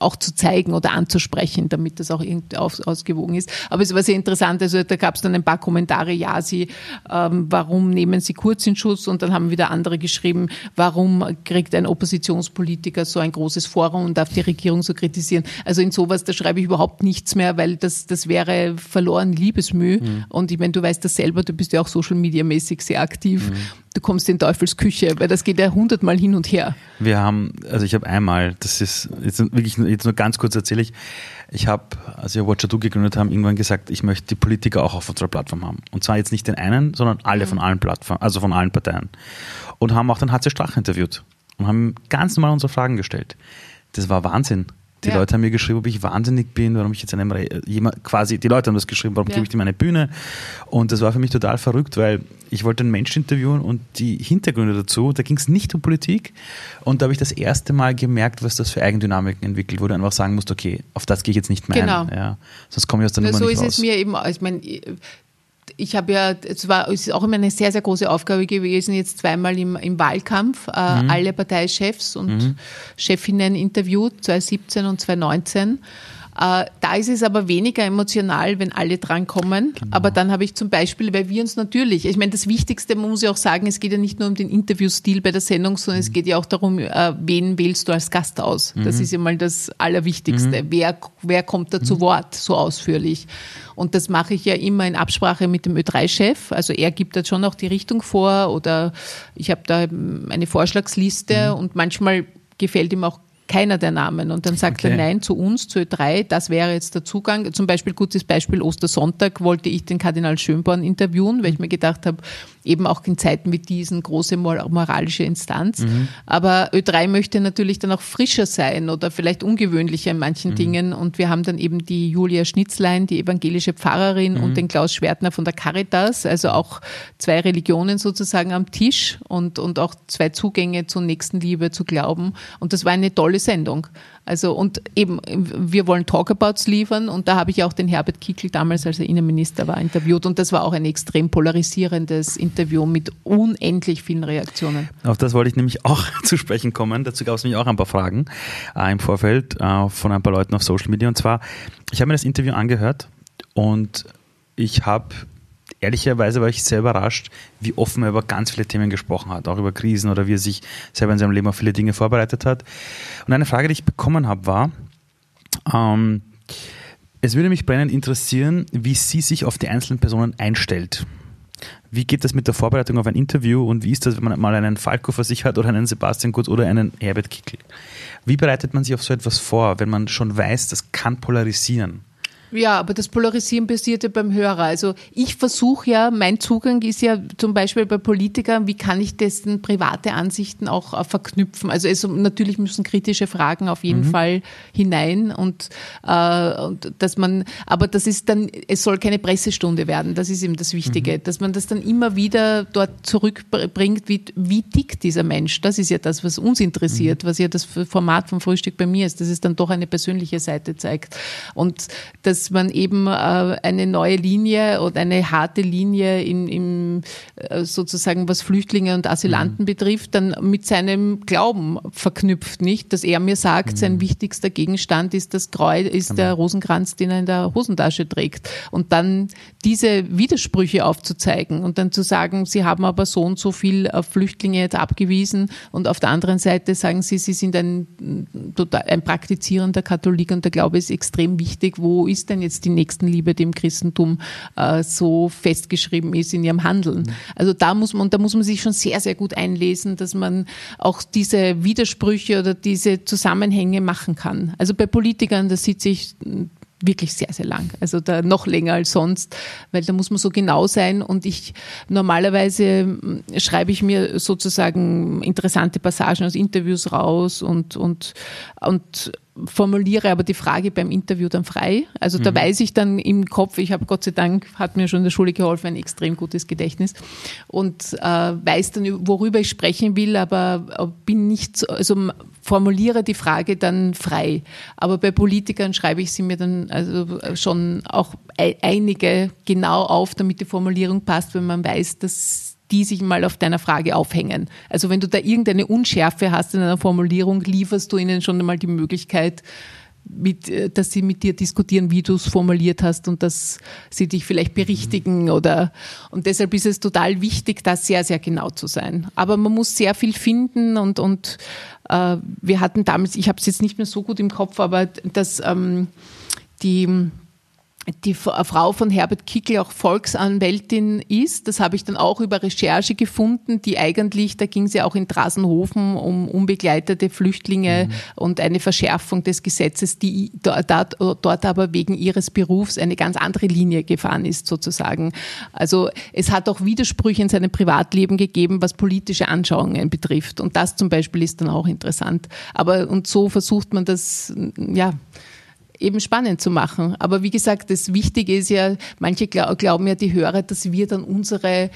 auch zu zeigen oder anzusprechen, damit das auch irgendwie ausgewogen ist. Aber es war sehr interessant, also da gab es dann ein paar Kommentare, ja, sie, ähm, warum nehmen sie kurz in Schutz? Und dann haben wieder andere geschrieben, warum kriegt ein Oppositionspolitiker so ein großes Forum und darf die Regierung so kritisieren? Also in sowas, da schreibe ich überhaupt nichts mehr, weil das, das wäre verloren Liebesmüh. Mhm. Und ich meine, du weißt das selber, du bist ja auch Social Media mäßig sehr aktiv. Mhm du kommst in Teufels Küche, weil das geht ja hundertmal hin und her. Wir haben, also ich habe einmal, das ist jetzt wirklich jetzt nur ganz kurz erzähle ich, ich habe, als wir Watcher Do gegründet haben, irgendwann gesagt, ich möchte die Politiker auch auf unserer Plattform haben. Und zwar jetzt nicht den einen, sondern alle mhm. von allen Plattformen, also von allen Parteien. Und haben auch den HC Strach interviewt und haben ganz normal unsere Fragen gestellt. Das war Wahnsinn. Die ja. Leute haben mir geschrieben, ob ich wahnsinnig bin, warum ich jetzt einem jemand, quasi, die Leute haben das geschrieben, warum ja. gebe ich dir meine Bühne? Und das war für mich total verrückt, weil ich wollte einen Menschen interviewen und die Hintergründe dazu, da ging es nicht um Politik. Und da habe ich das erste Mal gemerkt, was das für Eigendynamiken entwickelt, wo du einfach sagen musst, okay, auf das gehe ich jetzt nicht mehr genau. ein. Ja, sonst komme ich aus der Nummer so nicht raus. So ist es mir eben, ich meine, ich habe ja, es war es ist auch immer eine sehr, sehr große Aufgabe gewesen, jetzt zweimal im, im Wahlkampf äh, mhm. alle Parteichefs und mhm. Chefinnen interviewt, 2017 und 2019. Äh, da ist es aber weniger emotional, wenn alle drankommen. Genau. Aber dann habe ich zum Beispiel, weil wir uns natürlich, ich meine, das Wichtigste, man muss ja auch sagen, es geht ja nicht nur um den Interviewstil bei der Sendung, sondern mhm. es geht ja auch darum, äh, wen wählst du als Gast aus. Mhm. Das ist ja mal das Allerwichtigste. Mhm. Wer, wer kommt da zu mhm. Wort so ausführlich? Und das mache ich ja immer in Absprache mit dem Ö3-Chef. Also er gibt da schon auch die Richtung vor oder ich habe da eine Vorschlagsliste mhm. und manchmal gefällt ihm auch keiner der Namen. Und dann sagt okay. er Nein zu uns, zu Ö3, das wäre jetzt der Zugang. Zum Beispiel, gutes Beispiel, Ostersonntag wollte ich den Kardinal Schönborn interviewen, weil ich mir gedacht habe, eben auch in Zeiten wie diesen große moralische Instanz. Mhm. Aber Ö3 möchte natürlich dann auch frischer sein oder vielleicht ungewöhnlicher in manchen mhm. Dingen. Und wir haben dann eben die Julia Schnitzlein, die evangelische Pfarrerin mhm. und den Klaus Schwertner von der Caritas, also auch zwei Religionen sozusagen am Tisch und, und auch zwei Zugänge zur Nächstenliebe, zu Glauben. Und das war eine tolle Sendung. Also und eben, wir wollen Talkabouts liefern und da habe ich auch den Herbert Kickl damals, als er Innenminister war, interviewt und das war auch ein extrem polarisierendes Interview mit unendlich vielen Reaktionen. Auf das wollte ich nämlich auch (laughs) zu sprechen kommen. Dazu gab es nämlich auch ein paar Fragen äh, im Vorfeld äh, von ein paar Leuten auf Social Media und zwar, ich habe mir das Interview angehört und ich habe ehrlicherweise war ich sehr überrascht, wie offen er über ganz viele Themen gesprochen hat, auch über Krisen oder wie er sich selber in seinem Leben auf viele Dinge vorbereitet hat. Und eine Frage, die ich bekommen habe, war, ähm, es würde mich brennend interessieren, wie sie sich auf die einzelnen Personen einstellt. Wie geht das mit der Vorbereitung auf ein Interview und wie ist das, wenn man mal einen Falco vor sich hat oder einen Sebastian Kurz oder einen Herbert Kickl? Wie bereitet man sich auf so etwas vor, wenn man schon weiß, das kann polarisieren? Ja, aber das Polarisieren passiert ja beim Hörer. Also ich versuche ja, mein Zugang ist ja zum Beispiel bei Politikern, wie kann ich dessen private Ansichten auch äh, verknüpfen? Also es, natürlich müssen kritische Fragen auf jeden mhm. Fall hinein und, äh, und dass man, aber das ist dann, es soll keine Pressestunde werden, das ist eben das Wichtige, mhm. dass man das dann immer wieder dort zurückbringt, wie, wie tickt dieser Mensch? Das ist ja das, was uns interessiert, mhm. was ja das Format vom Frühstück bei mir ist, dass es dann doch eine persönliche Seite zeigt. Und dass man eben äh, eine neue Linie oder eine harte Linie in, in äh, sozusagen, was Flüchtlinge und Asylanten mhm. betrifft, dann mit seinem Glauben verknüpft, nicht? Dass er mir sagt, mhm. sein wichtigster Gegenstand ist das Kreuz, ist genau. der Rosenkranz, den er in der Hosentasche trägt. Und dann diese Widersprüche aufzuzeigen und dann zu sagen, sie haben aber so und so viel äh, Flüchtlinge jetzt abgewiesen und auf der anderen Seite sagen sie, sie sind ein, ein praktizierender Katholik und der Glaube ist extrem wichtig. Wo ist denn jetzt die Nächstenliebe, die im Christentum äh, so festgeschrieben ist in ihrem Handeln? Mhm. Also da muss man, da muss man sich schon sehr, sehr gut einlesen, dass man auch diese Widersprüche oder diese Zusammenhänge machen kann. Also bei Politikern, da sitze ich wirklich sehr, sehr lang. Also da noch länger als sonst, weil da muss man so genau sein. Und ich normalerweise hm, schreibe ich mir sozusagen interessante Passagen aus Interviews raus und, und, und formuliere aber die Frage beim Interview dann frei. Also da mhm. weiß ich dann im Kopf, ich habe Gott sei Dank, hat mir schon in der Schule geholfen, ein extrem gutes Gedächtnis und äh, weiß dann, worüber ich sprechen will, aber bin nicht, also formuliere die Frage dann frei. Aber bei Politikern schreibe ich sie mir dann also schon auch einige genau auf, damit die Formulierung passt, wenn man weiß, dass die sich mal auf deiner Frage aufhängen. Also wenn du da irgendeine Unschärfe hast in einer Formulierung, lieferst du ihnen schon einmal die Möglichkeit, mit, äh, dass sie mit dir diskutieren, wie du es formuliert hast und dass sie dich vielleicht berichtigen oder und deshalb ist es total wichtig, da sehr, sehr genau zu sein. Aber man muss sehr viel finden und, und äh, wir hatten damals, ich habe es jetzt nicht mehr so gut im Kopf, aber dass ähm, die die Frau von Herbert Kickel auch Volksanwältin ist. Das habe ich dann auch über Recherche gefunden, die eigentlich, da ging es ja auch in Drasenhofen um unbegleitete Flüchtlinge mhm. und eine Verschärfung des Gesetzes, die dort, dort aber wegen ihres Berufs eine ganz andere Linie gefahren ist sozusagen. Also es hat auch Widersprüche in seinem Privatleben gegeben, was politische Anschauungen betrifft. Und das zum Beispiel ist dann auch interessant. Aber und so versucht man das, ja, eben spannend zu machen. Aber wie gesagt, das Wichtige ist ja, manche glauben ja die Hörer, dass wir dann unsere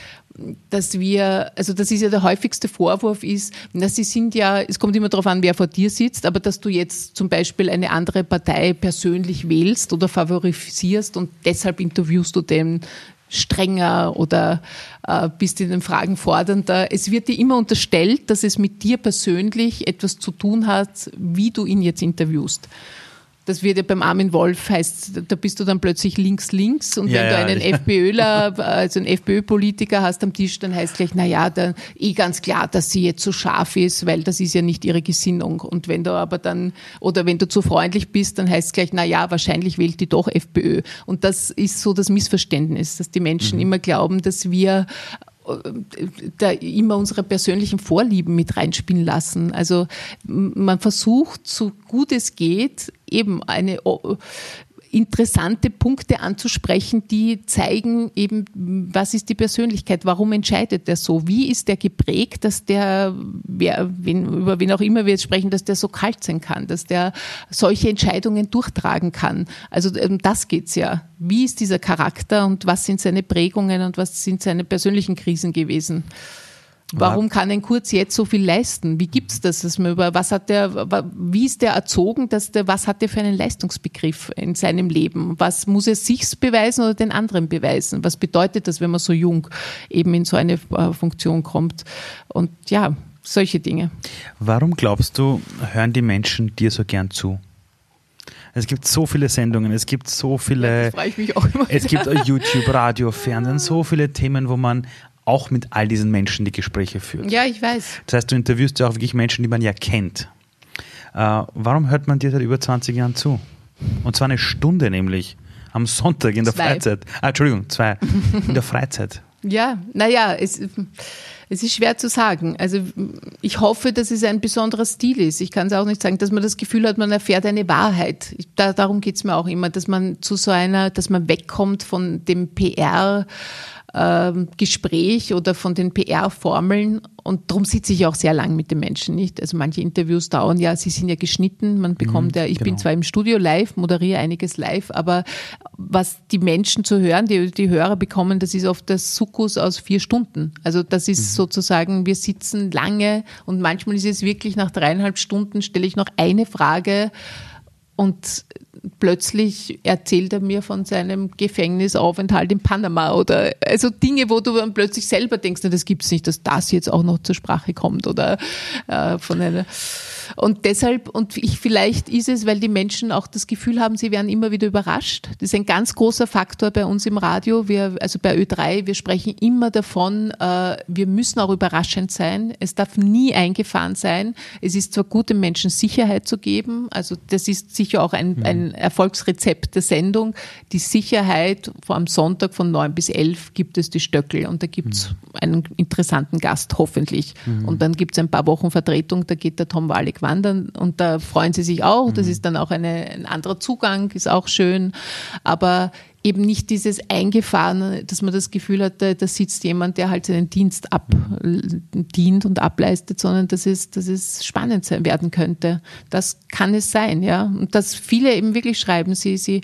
dass wir, also das ist ja der häufigste Vorwurf ist, dass sie sind ja, es kommt immer darauf an, wer vor dir sitzt, aber dass du jetzt zum Beispiel eine andere Partei persönlich wählst oder favorisierst und deshalb interviewst du den strenger oder äh, bist in den Fragen fordernder. Es wird dir immer unterstellt, dass es mit dir persönlich etwas zu tun hat, wie du ihn jetzt interviewst das wird ja beim Armin Wolf heißt, da bist du dann plötzlich links, links. Und ja, wenn du einen ja. FPÖler, also einen FPÖ-Politiker hast am Tisch, dann heißt gleich, na ja, dann eh ganz klar, dass sie jetzt so scharf ist, weil das ist ja nicht ihre Gesinnung. Und wenn du aber dann, oder wenn du zu freundlich bist, dann heißt es gleich, na ja, wahrscheinlich wählt die doch FPÖ. Und das ist so das Missverständnis, dass die Menschen mhm. immer glauben, dass wir da immer unsere persönlichen Vorlieben mit reinspielen lassen. Also man versucht, so gut es geht, eben eine interessante Punkte anzusprechen, die zeigen eben, was ist die Persönlichkeit, warum entscheidet er so, wie ist der geprägt, dass der, wer, wen, über wen auch immer wir jetzt sprechen, dass der so kalt sein kann, dass der solche Entscheidungen durchtragen kann. Also um das geht's ja. Wie ist dieser Charakter und was sind seine Prägungen und was sind seine persönlichen Krisen gewesen? Warum kann ein Kurz jetzt so viel leisten? Wie gibt's das? Dass man über, was hat der, wie ist der erzogen, dass der, was hat der für einen Leistungsbegriff in seinem Leben? Was muss er sich beweisen oder den anderen beweisen? Was bedeutet das, wenn man so jung eben in so eine äh, Funktion kommt? Und ja, solche Dinge. Warum glaubst du, hören die Menschen dir so gern zu? Es gibt so viele Sendungen, es gibt so viele. Ja, es gibt YouTube, Radio, Fernsehen, so viele Themen, wo man auch mit all diesen Menschen die Gespräche führt. Ja, ich weiß. Das heißt, du interviewst ja auch wirklich Menschen, die man ja kennt. Äh, warum hört man dir seit über 20 Jahren zu? Und zwar eine Stunde nämlich. Am Sonntag in der zwei. Freizeit. Ah, Entschuldigung, zwei. In der Freizeit. (laughs) Ja, naja, es, es ist schwer zu sagen. Also ich hoffe, dass es ein besonderer Stil ist. Ich kann es auch nicht sagen, dass man das Gefühl hat, man erfährt eine Wahrheit. Da, darum geht es mir auch immer, dass man zu so einer, dass man wegkommt von dem PR Gespräch oder von den PR-Formeln. Und darum sitze ich auch sehr lang mit den Menschen nicht. Also manche Interviews dauern ja, sie sind ja geschnitten. Man bekommt mhm, ja, ich genau. bin zwar im Studio live, moderiere einiges live, aber was die Menschen zu hören, die, die Hörer bekommen, das ist oft das Sukkus aus vier Stunden. Also das ist mhm. sozusagen, wir sitzen lange und manchmal ist es wirklich nach dreieinhalb Stunden stelle ich noch eine Frage und plötzlich erzählt er mir von seinem Gefängnisaufenthalt in Panama oder also Dinge, wo du dann plötzlich selber denkst, na, das gibt's nicht, dass das jetzt auch noch zur Sprache kommt oder äh, von einer und deshalb, und ich, vielleicht ist es, weil die Menschen auch das Gefühl haben, sie werden immer wieder überrascht. Das ist ein ganz großer Faktor bei uns im Radio. Wir, also bei Ö3, wir sprechen immer davon, äh, wir müssen auch überraschend sein. Es darf nie eingefahren sein. Es ist zwar gut, den Menschen Sicherheit zu geben. Also das ist sicher auch ein, mhm. ein Erfolgsrezept der Sendung. Die Sicherheit, am Sonntag von neun bis elf gibt es die Stöckel und da gibt es mhm. einen interessanten Gast, hoffentlich. Mhm. Und dann gibt es ein paar Wochen Vertretung, da geht der Tom Wallig wandern und da freuen sie sich auch. Das mhm. ist dann auch eine, ein anderer Zugang, ist auch schön. Aber eben nicht dieses Eingefahrene, dass man das Gefühl hat, da, sitzt jemand, der halt seinen Dienst ab, dient und ableistet, sondern dass es, dass es spannend sein werden könnte. Das kann es sein, ja. Und dass viele eben wirklich schreiben, sie, sie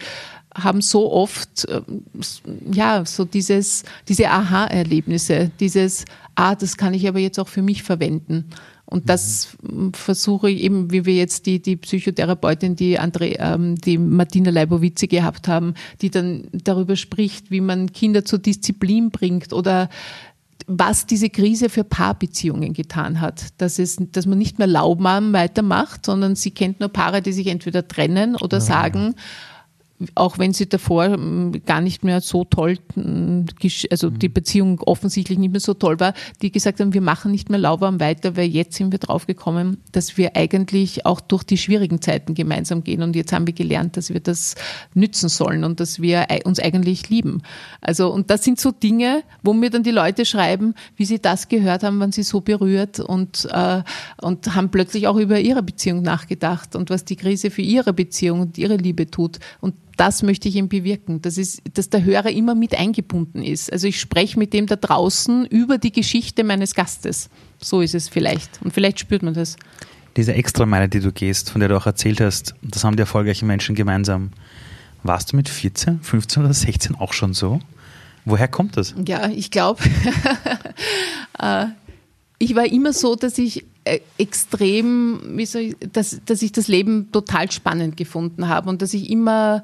haben so oft, äh, ja, so dieses, diese Aha-Erlebnisse, dieses, ah, das kann ich aber jetzt auch für mich verwenden. Und das versuche ich eben, wie wir jetzt die, die Psychotherapeutin, die, Andre, ähm, die Martina Leibowitze gehabt haben, die dann darüber spricht, wie man Kinder zur Disziplin bringt oder was diese Krise für Paarbeziehungen getan hat. Dass, es, dass man nicht mehr Laubarm weitermacht, sondern sie kennt nur Paare, die sich entweder trennen oder ja. sagen, auch wenn sie davor ähm, gar nicht mehr so toll, hm, also die mhm. Beziehung offensichtlich nicht mehr so toll war, die gesagt haben, wir machen nicht mehr lauwarm weiter, weil jetzt sind wir draufgekommen, dass wir eigentlich auch durch die schwierigen Zeiten gemeinsam gehen und jetzt haben wir gelernt, dass wir das nützen sollen und dass wir uns eigentlich lieben. Also und das sind so Dinge, wo mir dann die Leute schreiben, wie sie das gehört haben, waren sie so berührt und äh, und haben plötzlich auch über ihre Beziehung nachgedacht und was die Krise für ihre Beziehung und ihre Liebe tut und das möchte ich eben bewirken, dass, es, dass der Hörer immer mit eingebunden ist. Also ich spreche mit dem da draußen über die Geschichte meines Gastes. So ist es vielleicht. Und vielleicht spürt man das. Diese Extrameile, die du gehst, von der du auch erzählt hast, das haben die erfolgreichen Menschen gemeinsam. Warst du mit 14, 15 oder 16 auch schon so? Woher kommt das? Ja, ich glaube, (laughs) äh, ich war immer so, dass ich extrem, wie soll ich, dass, dass ich das Leben total spannend gefunden habe und dass ich immer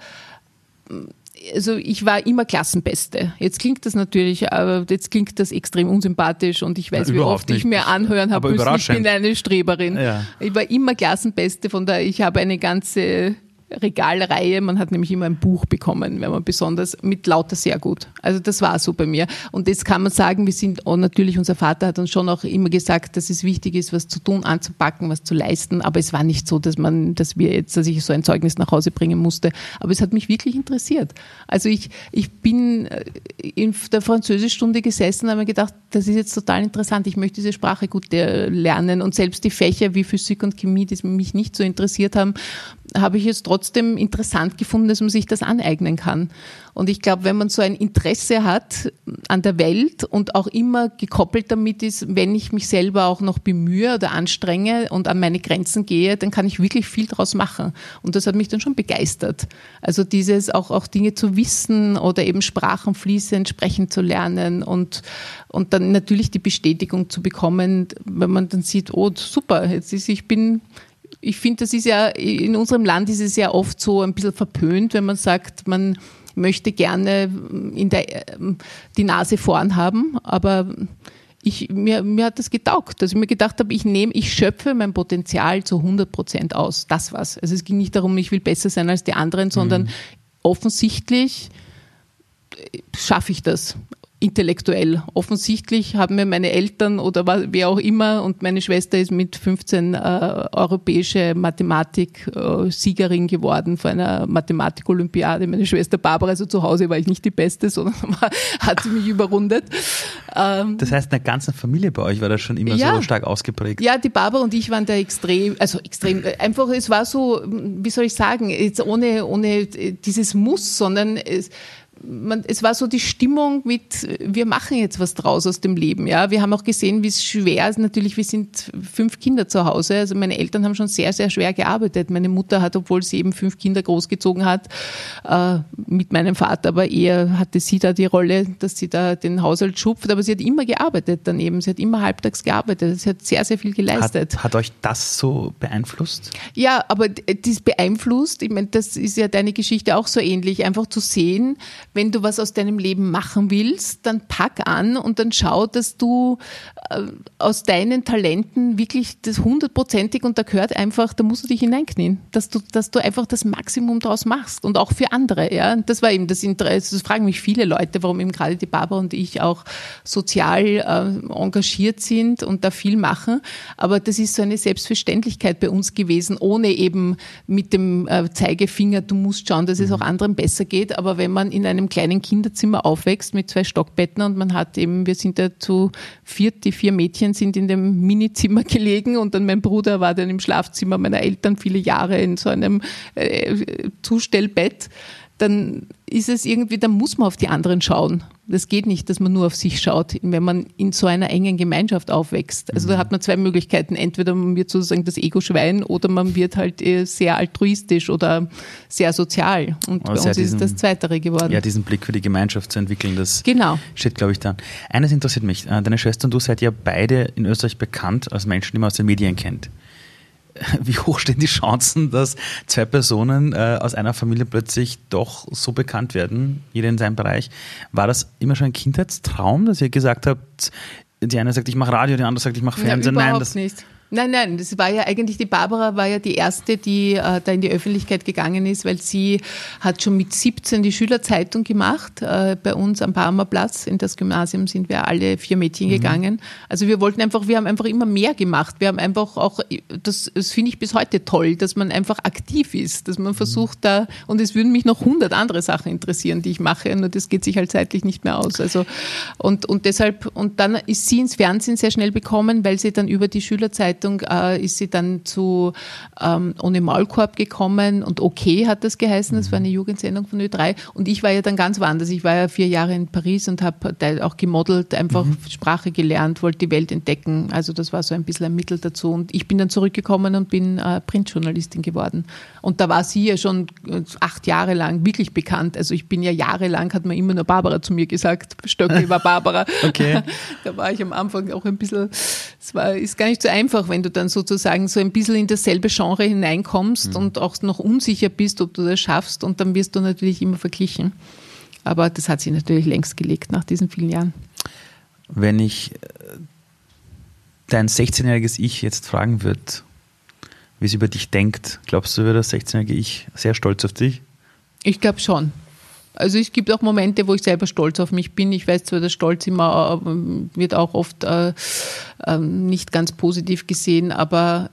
also ich war immer Klassenbeste. Jetzt klingt das natürlich, aber jetzt klingt das extrem unsympathisch und ich weiß, ja, wie oft nicht. ich mir anhören habe müssen, ich bin eine Streberin. Ja. Ich war immer Klassenbeste, von daher ich habe eine ganze Regalreihe. Man hat nämlich immer ein Buch bekommen, wenn man besonders mit lauter sehr gut. Also das war so bei mir. Und jetzt kann man sagen, wir sind, und natürlich unser Vater hat uns schon auch immer gesagt, dass es wichtig ist, was zu tun, anzupacken, was zu leisten. Aber es war nicht so, dass man, dass wir jetzt, dass ich so ein Zeugnis nach Hause bringen musste. Aber es hat mich wirklich interessiert. Also ich, ich bin äh, in der Französischstunde gesessen und habe mir gedacht, das ist jetzt total interessant. Ich möchte diese Sprache gut äh, lernen. Und selbst die Fächer wie Physik und Chemie, die mich nicht so interessiert haben, habe ich es trotzdem interessant gefunden, dass man sich das aneignen kann. Und ich glaube, wenn man so ein Interesse hat an der Welt und auch immer gekoppelt damit ist, wenn ich mich selber auch noch bemühe oder anstrenge und an meine Grenzen gehe, dann kann ich wirklich viel daraus machen. Und das hat mich dann schon begeistert. Also dieses auch, auch Dinge zu wissen oder eben Sprachen fließend sprechen zu lernen und, und dann natürlich die Bestätigung zu bekommen, wenn man dann sieht, oh super, jetzt ist, ich bin ich finde, das ist ja, in unserem Land ist es ja oft so ein bisschen verpönt, wenn man sagt, man möchte gerne in der, die Nase vorn haben, aber ich, mir, mir hat das getaugt, dass ich mir gedacht habe, ich nehme, ich schöpfe mein Potenzial zu 100 Prozent aus. Das war's. Also es ging nicht darum, ich will besser sein als die anderen, sondern mhm. offensichtlich schaffe ich das intellektuell. Offensichtlich haben mir meine Eltern oder wer auch immer und meine Schwester ist mit 15 äh, europäische Mathematik-Siegerin geworden vor einer Mathematik-Olympiade. Meine Schwester Barbara, also zu Hause war ich nicht die Beste, (laughs) sondern war, hat sie mich überrundet. Ähm, das heißt, in der ganzen Familie bei euch war das schon immer ja, so stark ausgeprägt? Ja, die Barbara und ich waren da extrem, also extrem, einfach, es war so, wie soll ich sagen, jetzt ohne, ohne dieses Muss, sondern es, man, es war so die Stimmung mit, wir machen jetzt was draus aus dem Leben. Ja, wir haben auch gesehen, wie es schwer ist. Natürlich, wir sind fünf Kinder zu Hause. Also meine Eltern haben schon sehr, sehr schwer gearbeitet. Meine Mutter hat, obwohl sie eben fünf Kinder großgezogen hat, äh, mit meinem Vater, aber eher hatte sie da die Rolle, dass sie da den Haushalt schupft. Aber sie hat immer gearbeitet daneben. Sie hat immer halbtags gearbeitet. Sie hat sehr, sehr viel geleistet. Hat, hat euch das so beeinflusst? Ja, aber das beeinflusst. Ich meine, das ist ja deine Geschichte auch so ähnlich. Einfach zu sehen, wenn du was aus deinem Leben machen willst, dann pack an und dann schau, dass du äh, aus deinen Talenten wirklich das hundertprozentig und da gehört einfach, da musst du dich hineinknien, dass du, dass du einfach das Maximum draus machst und auch für andere. Ja, das war eben das Interesse. Das fragen mich viele Leute, warum eben gerade die Barbara und ich auch sozial äh, engagiert sind und da viel machen. Aber das ist so eine Selbstverständlichkeit bei uns gewesen, ohne eben mit dem äh, Zeigefinger, du musst schauen, dass es mhm. auch anderen besser geht. Aber wenn man in einem einem kleinen Kinderzimmer aufwächst mit zwei Stockbetten und man hat eben, wir sind da zu viert, die vier Mädchen sind in dem Minizimmer (laughs) gelegen und dann mein Bruder war dann im Schlafzimmer meiner Eltern viele Jahre in so einem äh, Zustellbett dann ist es irgendwie, dann muss man auf die anderen schauen. Das geht nicht, dass man nur auf sich schaut, wenn man in so einer engen Gemeinschaft aufwächst. Also da mhm. hat man zwei Möglichkeiten. Entweder man wird sozusagen das Ego-Schwein oder man wird halt äh, sehr altruistisch oder sehr sozial. Und also bei uns diesen, ist das Zweitere geworden. Ja, diesen Blick für die Gemeinschaft zu entwickeln, das genau. steht, glaube ich, da. Eines interessiert mich. Äh, deine Schwester und du seid ja beide in Österreich bekannt als Menschen, die man aus den Medien kennt. (laughs) wie hoch stehen die Chancen, dass zwei Personen äh, aus einer Familie plötzlich doch so bekannt werden, jeder in seinem Bereich? War das immer schon ein Kindheitstraum, dass ihr gesagt habt, die eine sagt, ich mache Radio, die andere sagt, ich mache Fernsehen? Ja, Nein, das nicht. Nein, nein, das war ja eigentlich, die Barbara war ja die erste, die äh, da in die Öffentlichkeit gegangen ist, weil sie hat schon mit 17 die Schülerzeitung gemacht. Äh, bei uns am Barmer Platz, in das Gymnasium sind wir alle vier Mädchen mhm. gegangen. Also wir wollten einfach, wir haben einfach immer mehr gemacht. Wir haben einfach auch, das, das finde ich bis heute toll, dass man einfach aktiv ist, dass man versucht da, und es würden mich noch hundert andere Sachen interessieren, die ich mache, nur das geht sich halt zeitlich nicht mehr aus. Also, und, und deshalb, und dann ist sie ins Fernsehen sehr schnell bekommen, weil sie dann über die Schülerzeitung Zeitung äh, ist sie dann zu ähm, Ohne Maulkorb gekommen und Okay hat das geheißen, das war eine Jugendsendung von Ö3 und ich war ja dann ganz woanders. Ich war ja vier Jahre in Paris und habe auch gemodelt, einfach mhm. Sprache gelernt, wollte die Welt entdecken. Also das war so ein bisschen ein Mittel dazu und ich bin dann zurückgekommen und bin äh, Printjournalistin geworden. Und da war sie ja schon äh, acht Jahre lang wirklich bekannt. Also ich bin ja jahrelang, hat man immer nur Barbara zu mir gesagt, Stöcke (laughs) war Barbara. okay. (laughs) Da war ich am Anfang auch ein bisschen, es war, ist gar nicht so einfach, wenn du dann sozusagen so ein bisschen in dasselbe Genre hineinkommst mhm. und auch noch unsicher bist, ob du das schaffst und dann wirst du natürlich immer verglichen. Aber das hat sich natürlich längst gelegt nach diesen vielen Jahren. Wenn ich äh, dein 16-jähriges Ich jetzt fragen würde, wie es über dich denkt, glaubst du, wäre das 16-jährige Ich sehr stolz auf dich? Ich glaube schon. Also es gibt auch Momente, wo ich selber stolz auf mich bin. Ich weiß zwar, dass Stolz immer äh, wird auch oft äh, äh, nicht ganz positiv gesehen, aber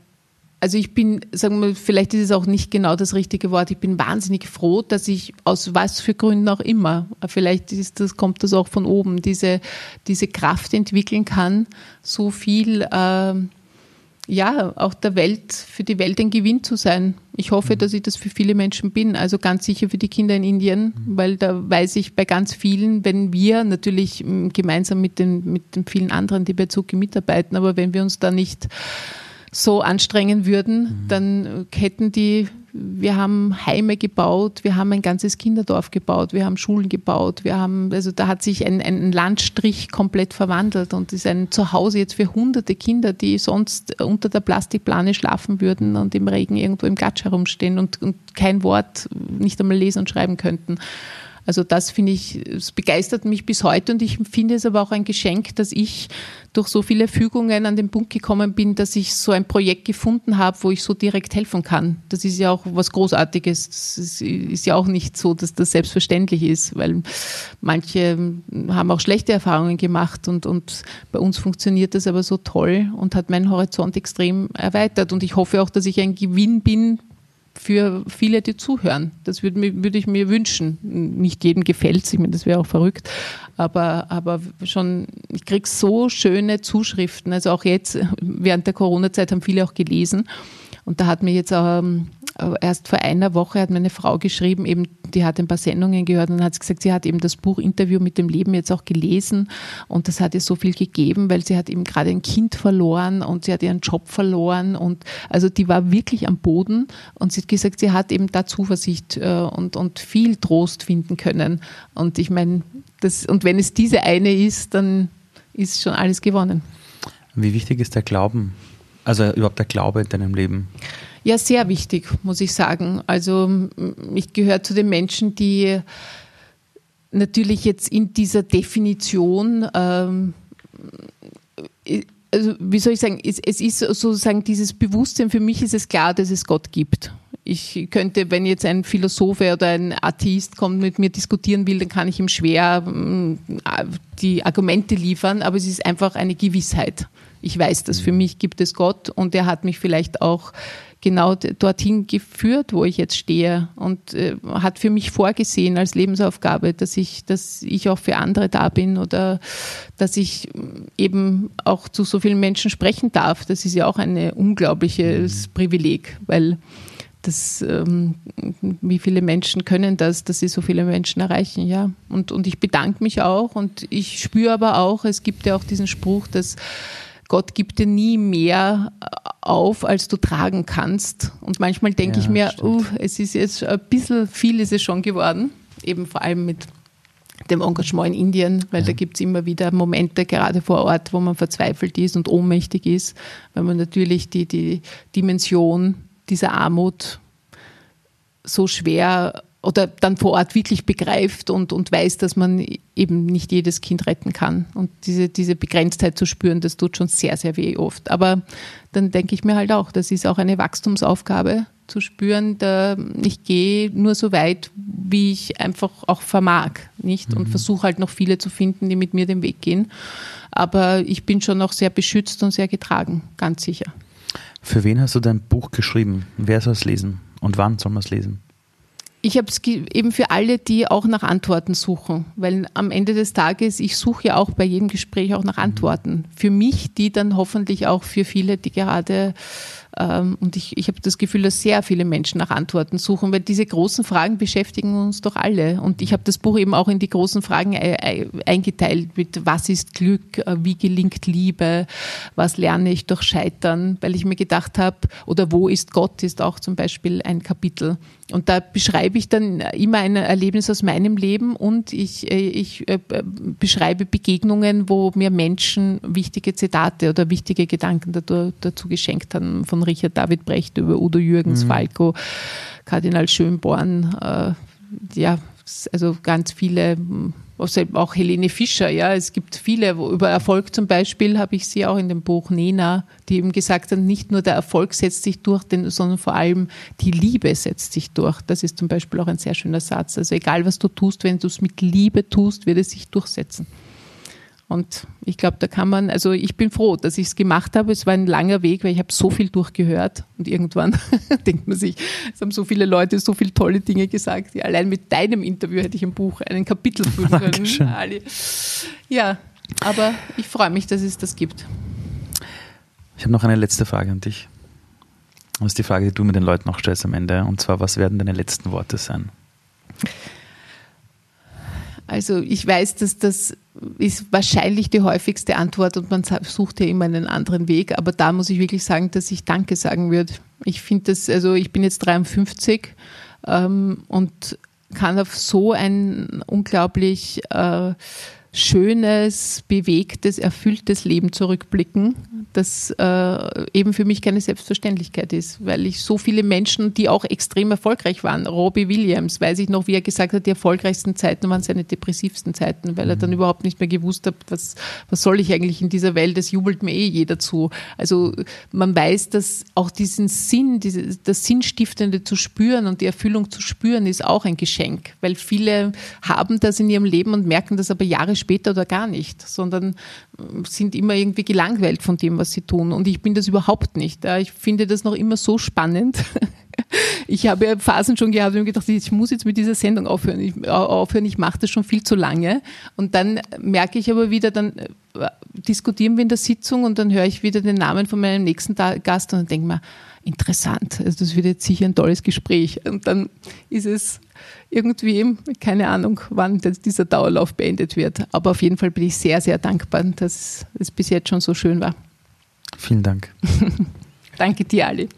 also ich bin, sagen wir, vielleicht ist es auch nicht genau das richtige Wort. Ich bin wahnsinnig froh, dass ich aus was für Gründen auch immer, vielleicht ist das, kommt das auch von oben, diese, diese Kraft entwickeln kann, so viel äh, ja, auch der Welt, für die Welt ein Gewinn zu sein. Ich hoffe, mhm. dass ich das für viele Menschen bin, also ganz sicher für die Kinder in Indien, mhm. weil da weiß ich bei ganz vielen, wenn wir natürlich mm, gemeinsam mit den, mit den vielen anderen, die bei Zuki mitarbeiten, aber wenn wir uns da nicht so anstrengen würden, mhm. dann hätten die wir haben Heime gebaut, wir haben ein ganzes Kinderdorf gebaut, wir haben Schulen gebaut, wir haben, also da hat sich ein, ein Landstrich komplett verwandelt und ist ein Zuhause jetzt für hunderte Kinder, die sonst unter der Plastikplane schlafen würden und im Regen irgendwo im Gatsch herumstehen und, und kein Wort nicht einmal lesen und schreiben könnten. Also das finde ich, es begeistert mich bis heute und ich finde es aber auch ein Geschenk, dass ich durch so viele Fügungen an den Punkt gekommen bin, dass ich so ein Projekt gefunden habe, wo ich so direkt helfen kann. Das ist ja auch was Großartiges. Das ist ja auch nicht so, dass das selbstverständlich ist, weil manche haben auch schlechte Erfahrungen gemacht und, und bei uns funktioniert das aber so toll und hat meinen Horizont extrem erweitert. Und ich hoffe auch, dass ich ein Gewinn bin für viele, die zuhören. Das würde, würde ich mir wünschen. Nicht jedem gefällt es, ich meine, das wäre auch verrückt, aber, aber schon, ich kriege so schöne Zuschriften. Also auch jetzt, während der Corona-Zeit haben viele auch gelesen. Und da hat mir jetzt ähm, erst vor einer Woche hat meine Frau geschrieben, eben, die hat ein paar Sendungen gehört und hat gesagt, sie hat eben das Buch Interview mit dem Leben jetzt auch gelesen und das hat ihr so viel gegeben, weil sie hat eben gerade ein Kind verloren und sie hat ihren Job verloren und also die war wirklich am Boden und sie hat gesagt, sie hat eben da Zuversicht äh, und, und viel Trost finden können. Und ich meine, das, und wenn es diese eine ist, dann ist schon alles gewonnen. Wie wichtig ist der Glauben? Also überhaupt der Glaube in deinem Leben? Ja, sehr wichtig, muss ich sagen. Also ich gehöre zu den Menschen, die natürlich jetzt in dieser Definition, ähm, also wie soll ich sagen, es, es ist sozusagen dieses Bewusstsein, für mich ist es klar, dass es Gott gibt. Ich könnte, wenn jetzt ein Philosoph oder ein Atheist kommt mit mir diskutieren will, dann kann ich ihm schwer die Argumente liefern, aber es ist einfach eine Gewissheit. Ich weiß das, für mich gibt es Gott und er hat mich vielleicht auch genau dorthin geführt, wo ich jetzt stehe und äh, hat für mich vorgesehen als Lebensaufgabe, dass ich, dass ich auch für andere da bin oder dass ich eben auch zu so vielen Menschen sprechen darf. Das ist ja auch ein unglaubliches mhm. Privileg, weil das, ähm, wie viele Menschen können das, dass sie so viele Menschen erreichen, ja. Und, und ich bedanke mich auch und ich spüre aber auch, es gibt ja auch diesen Spruch, dass Gott gibt dir nie mehr auf, als du tragen kannst. Und manchmal denke ja, ich mir, uh, es ist jetzt ein bisschen viel ist es schon geworden, eben vor allem mit dem Engagement in Indien, weil ja. da gibt es immer wieder Momente, gerade vor Ort, wo man verzweifelt ist und ohnmächtig ist, weil man natürlich die, die Dimension dieser Armut so schwer oder dann vor Ort wirklich begreift und, und weiß, dass man eben nicht jedes Kind retten kann. Und diese, diese Begrenztheit zu spüren, das tut schon sehr, sehr weh oft. Aber dann denke ich mir halt auch, das ist auch eine Wachstumsaufgabe, zu spüren, da, ich gehe nur so weit, wie ich einfach auch vermag, nicht? Und mhm. versuche halt noch viele zu finden, die mit mir den Weg gehen. Aber ich bin schon noch sehr beschützt und sehr getragen, ganz sicher. Für wen hast du dein Buch geschrieben? Wer soll es lesen? Und wann soll man es lesen? Ich habe es eben für alle, die auch nach Antworten suchen, weil am Ende des Tages, ich suche ja auch bei jedem Gespräch auch nach mhm. Antworten. Für mich, die dann hoffentlich auch für viele, die gerade ähm, und ich, ich habe das Gefühl, dass sehr viele Menschen nach Antworten suchen, weil diese großen Fragen beschäftigen uns doch alle. Und ich habe das Buch eben auch in die großen Fragen eingeteilt mit was ist Glück, äh, wie gelingt Liebe, was lerne ich durch Scheitern, weil ich mir gedacht habe, oder wo ist Gott ist auch zum Beispiel ein Kapitel. Und da beschreibe ich dann immer ein Erlebnis aus meinem Leben und ich, äh, ich äh, beschreibe Begegnungen, wo mir Menschen wichtige Zitate oder wichtige Gedanken dazu, dazu geschenkt haben von Richard David Brecht über Udo Jürgens, mhm. Falco, Kardinal Schönborn, äh, ja, also ganz viele, auch Helene Fischer, ja, es gibt viele, über Erfolg zum Beispiel habe ich sie auch in dem Buch Nena, die eben gesagt hat, nicht nur der Erfolg setzt sich durch, sondern vor allem die Liebe setzt sich durch. Das ist zum Beispiel auch ein sehr schöner Satz. Also egal was du tust, wenn du es mit Liebe tust, wird es sich durchsetzen. Und ich glaube, da kann man, also ich bin froh, dass ich es gemacht habe. Es war ein langer Weg, weil ich habe so viel durchgehört und irgendwann (laughs) denkt man sich, es haben so viele Leute so viele tolle Dinge gesagt. Ja, allein mit deinem Interview hätte ich ein Buch, einen Kapitel (laughs) füllen können. Ali. Ja, aber ich freue mich, dass es das gibt. Ich habe noch eine letzte Frage an dich. Das ist die Frage, die du mit den Leuten noch stellst am Ende. Und zwar, was werden deine letzten Worte sein? Also ich weiß, dass das ist wahrscheinlich die häufigste Antwort und man sucht ja immer einen anderen Weg. Aber da muss ich wirklich sagen, dass ich Danke sagen würde. Ich finde das, also ich bin jetzt 53 ähm, und kann auf so ein unglaublich äh, schönes, bewegtes, erfülltes Leben zurückblicken, das äh, eben für mich keine Selbstverständlichkeit ist, weil ich so viele Menschen, die auch extrem erfolgreich waren, Robbie Williams, weiß ich noch, wie er gesagt hat, die erfolgreichsten Zeiten waren seine depressivsten Zeiten, weil er dann mhm. überhaupt nicht mehr gewusst hat, was, was soll ich eigentlich in dieser Welt, es jubelt mir eh jeder zu. Also man weiß, dass auch diesen Sinn, diese, das Sinnstiftende zu spüren und die Erfüllung zu spüren, ist auch ein Geschenk, weil viele haben das in ihrem Leben und merken das aber Jahre später oder gar nicht, sondern sind immer irgendwie gelangweilt von dem, was sie tun. Und ich bin das überhaupt nicht. Ich finde das noch immer so spannend. (laughs) Ich habe ja Phasen schon gehabt und gedacht, ich muss jetzt mit dieser Sendung aufhören. Ich, aufhören, ich mache das schon viel zu lange. Und dann merke ich aber wieder, dann äh, diskutieren wir in der Sitzung und dann höre ich wieder den Namen von meinem nächsten Gast und dann denke mir, interessant, also das wird jetzt sicher ein tolles Gespräch. Und dann ist es irgendwie, keine Ahnung, wann dieser Dauerlauf beendet wird. Aber auf jeden Fall bin ich sehr, sehr dankbar, dass es bis jetzt schon so schön war. Vielen Dank. (laughs) Danke dir, Ali.